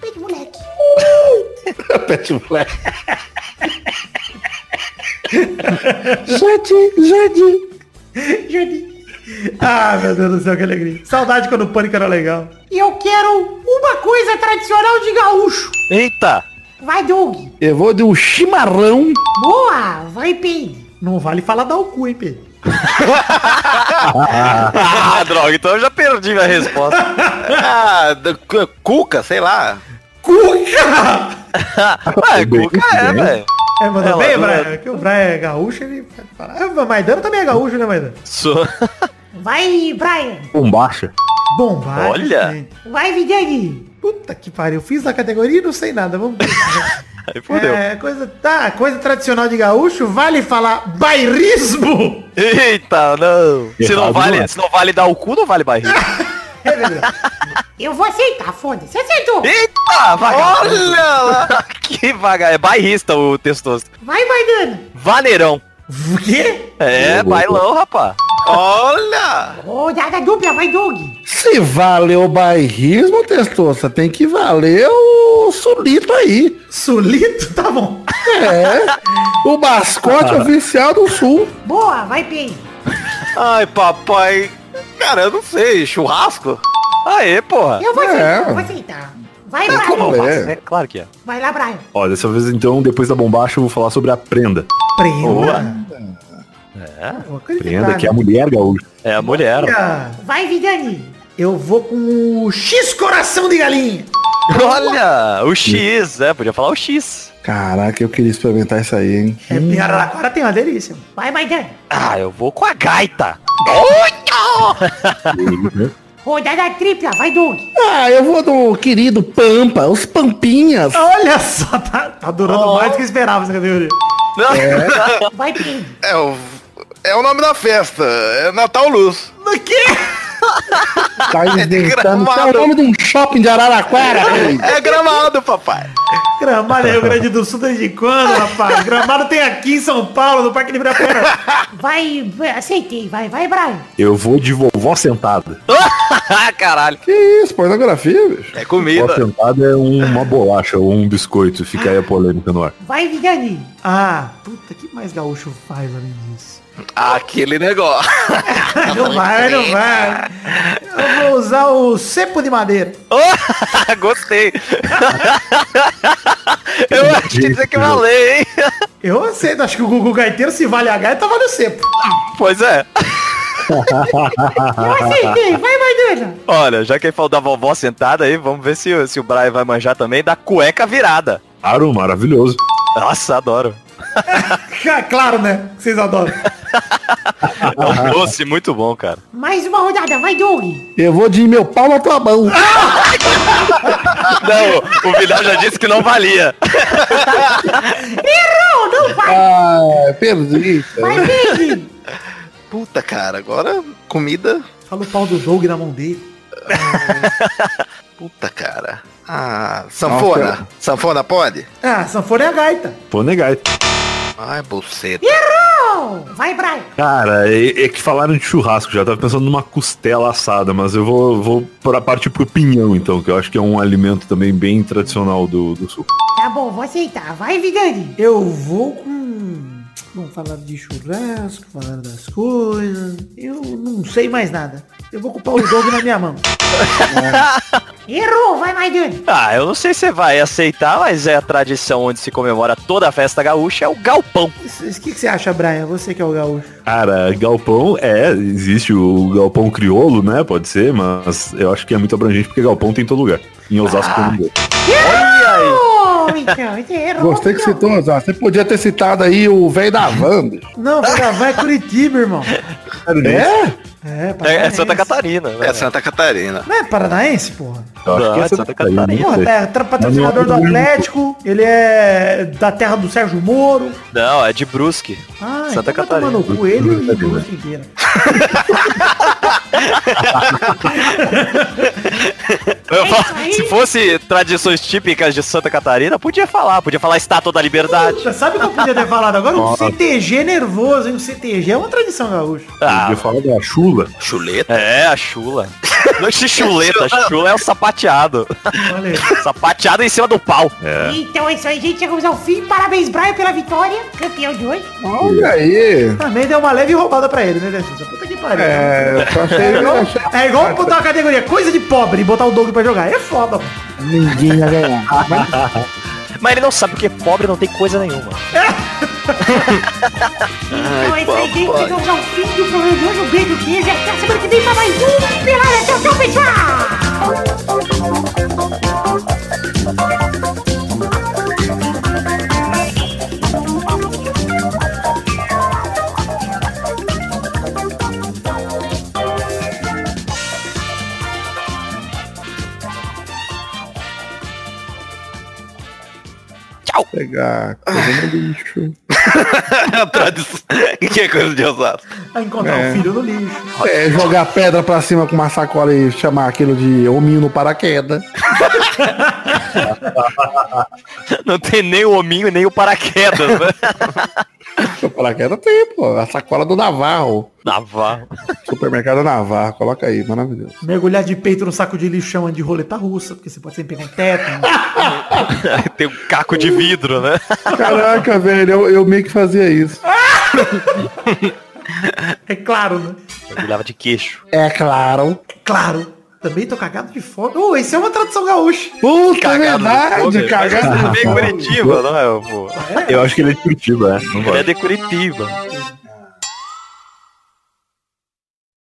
Pede, moleque. Pet Black. Jade, Jade. Jardim. Ah, meu Deus do céu, que alegria. Saudade quando o pânico era legal. E eu quero uma coisa tradicional de gaúcho. Eita! Vai, Doug. Eu vou de um chimarrão. Boa. Vai, Pedro. Não vale falar da o cu, hein, Pedro? Ah, droga, então eu já perdi minha resposta. Ah, cuca, sei lá. Cuca! Ué, Cuca é, velho. É, mandou É, bem, Brian? Que o Brian é gaúcho, ele fala. Ah, Maidana também é gaúcho, né, Maidana? Sou. Vai, Brian. bombacha. Bom, vai. Olha. gente. Vai, Vidani. Puta que pariu. Fiz a categoria e não sei nada. Vamos ver. Aí fodeu. É, coisa, tá, coisa tradicional de gaúcho, vale falar bairrismo? Eita, não. Se não, vale, se não vale dar o cu, não vale barriga. É verdade. Eu vou aceitar, foda-se. Acertou. Eita, vagabundo. Olha lá. Que vaga. É bairrista o testoso. Vai, Maidana. Vaneirão. O quê? É, bailão, rapá. Olha! Rodada dupla, vai, Doug. Se valeu o bairrismo, Testosta, tem que valer o sulito aí. Sulito? Tá bom. É. O mascote oficial do sul. Boa, vai, Pedro. Ai, papai. Cara, eu não sei, churrasco? Aê, porra. Eu vou É. aceitar, eu vou aceitar. Vai, Brian. como é? É, claro que é. Vai lá, Brian. Ó, dessa vez então, depois da bombacha, eu vou falar sobre a prenda. Prenda. É. Prenda, que é a mulher gaúcha. É a mulher. Olha, Vai, Vidani. Eu vou com o X coração de galinha. Olha, o X, é, podia falar o X. Caraca, eu queria experimentar isso aí, hein? É, em Araraquara tem uma delícia. Vai, Maidana. Ah, eu vou com a gaita. Rodada tripla, vai, Doug. Ah, eu vou do querido Pampa, os Pampinhas. Olha só, tá, tá durando Oh. mais do que eu esperava essa categoria. Vai, Pedro. É o, é o nome da festa. É Natal Luz. Do quê? Tá inventando. Tá o gramado. nome de um shopping de Araraquara. rei. É gramado, papai. Gramado é Rio Grande do Sul desde quando, rapaz? Gramado tem aqui em São Paulo, no Parque de Ibirapuera. Vai, aceitei. Vai, vai, Brian. Eu vou de vovó sentada. Ah, caralho. Que isso, pornografia, bicho. É Vovó comida. sentada é um- uma bolacha ou um biscoito. Fica aí a polêmica no ar. Vai, Vidani. Ah, puta, que mais gaúcho faz além disso? Aquele negócio. Não vai, não vai. Eu vou usar o cepo de madeira. Oh, gostei. eu acho que isso aqui valeu, hein? Eu aceito, acho que o Gugu Gaiteiro, se vale a gaita, vale o cepo. Pois é. Eu aceitei. Vai, Maidana. Olha, já que ele falou da vovó sentada aí, vamos ver se, o- se o Brian vai manjar também da cueca virada. Claro, maravilhoso. Nossa, adoro. Claro, né? Vocês adoram. É um doce muito bom, cara. Mais uma rodada, vai, Doug. Eu vou de meu pau na tua mão. Não, o Vidal já disse que não valia. Errou, não vai. Ah, perdi. Vai, Pedro. Puta, cara, agora comida. Fala o pau do Doug na mão dele. Puta, cara. Ah, sanfona. Sanfona pode? Ah, sanfona é a gaita. Pô, negar. Ai, buceta. Errou. Vai, Brian. Cara, é, é que falaram de churrasco, já tava pensando numa costela assada, mas eu vou, vou pra partir pro pinhão, então, que eu acho que é um alimento também bem tradicional do, do sul. Tá bom, vou aceitar. Vai, Vidani. Eu vou com... Vamos falar de churrasco, falar das coisas. Eu não sei mais nada. Eu vou com o Doug na minha mão. Errou, vai, Maidana. Ah, eu não sei se você vai aceitar, mas é a tradição onde se comemora toda a festa gaúcha, é o galpão. O que, que você acha, Brian? Você que é o gaúcho. Cara, galpão é, existe o galpão crioulo, né? Pode ser, mas eu acho que é muito abrangente porque galpão tem em todo lugar. Em Osasco. Errou, então. Errou. Gostei que citou, Osasco. Você podia ter citado aí o velho da van, bicho. Não, vou gravar é Curitiba, irmão. É? É, É, é Santa Catarina. né? É Santa Catarina. Não é paranaense, porra? Eu acho Não, que é é Santa Santa Catarina. Catarina. Porra, é patrocinador do Atlético, ele é da terra do Sérgio Moro. Não, é de Brusque. Ah, Santa então Catarina. tomar no cu ele e o Brusque inteiro. Eu É falo- se fosse tradições típicas de Santa Catarina, podia falar. Podia falar Estátua da Liberdade. Puta, sabe o que eu podia ter falado agora? Um CTG nervoso, hein? Um CTG é uma tradição gaúcha. Ah, Eu falo da chula. Chuleta. é, a chula. Não é chuleta, chula é o sapateado. Aí. Sapateado em cima do pau. Então é isso aí, gente. Chegamos ao fim. Parabéns, Brian, pela vitória. Campeão de hoje. Olha aí. Também deu uma leve roubada pra ele, né, Dessisa? Puta que pariu. É, eu achei, É igual, é igual botar uma categoria coisa de pobre e botar o Doug pra jogar. É foda, mano. ninguém ia ganhar. Mas ele não sabe porque pobre não tem coisa nenhuma. Então é isso aí, gente. Chegamos ao fim do programa de hoje. Um beijo, queijo. E até semana que vem pra mais um Pelada. Tchau, tchau, pessoal. Pegar coisa no lixo. Que é coisa de Osasco? A encontrar É. o filho no lixo. É, jogar pedra pra cima com uma sacola e chamar aquilo de hominho no paraquedas. Não tem nem o hominho e nem o paraquedas, né? O paraquedas tem, pô. A sacola do Navarro. Navarro. Supermercado Navarro. Coloca aí, maravilhoso. Mergulhar de peito no saco de lixo chama de roleta russa, porque você pode sempre pegar um teto. Tem um caco de vidro, né? Caraca, velho, eu, eu meio que fazia isso. É claro, né? Mergulhava de queixo. É claro. Claro. Também tô cagado de fome. Oh, isso é uma tradição gaúcha. Puta, é Cagado de verdade, fome. cagado Mas de ele é. Curitiba, não é? pô? Eu acho que ele é de Curitiba, é. Não Ele é de Curitiba.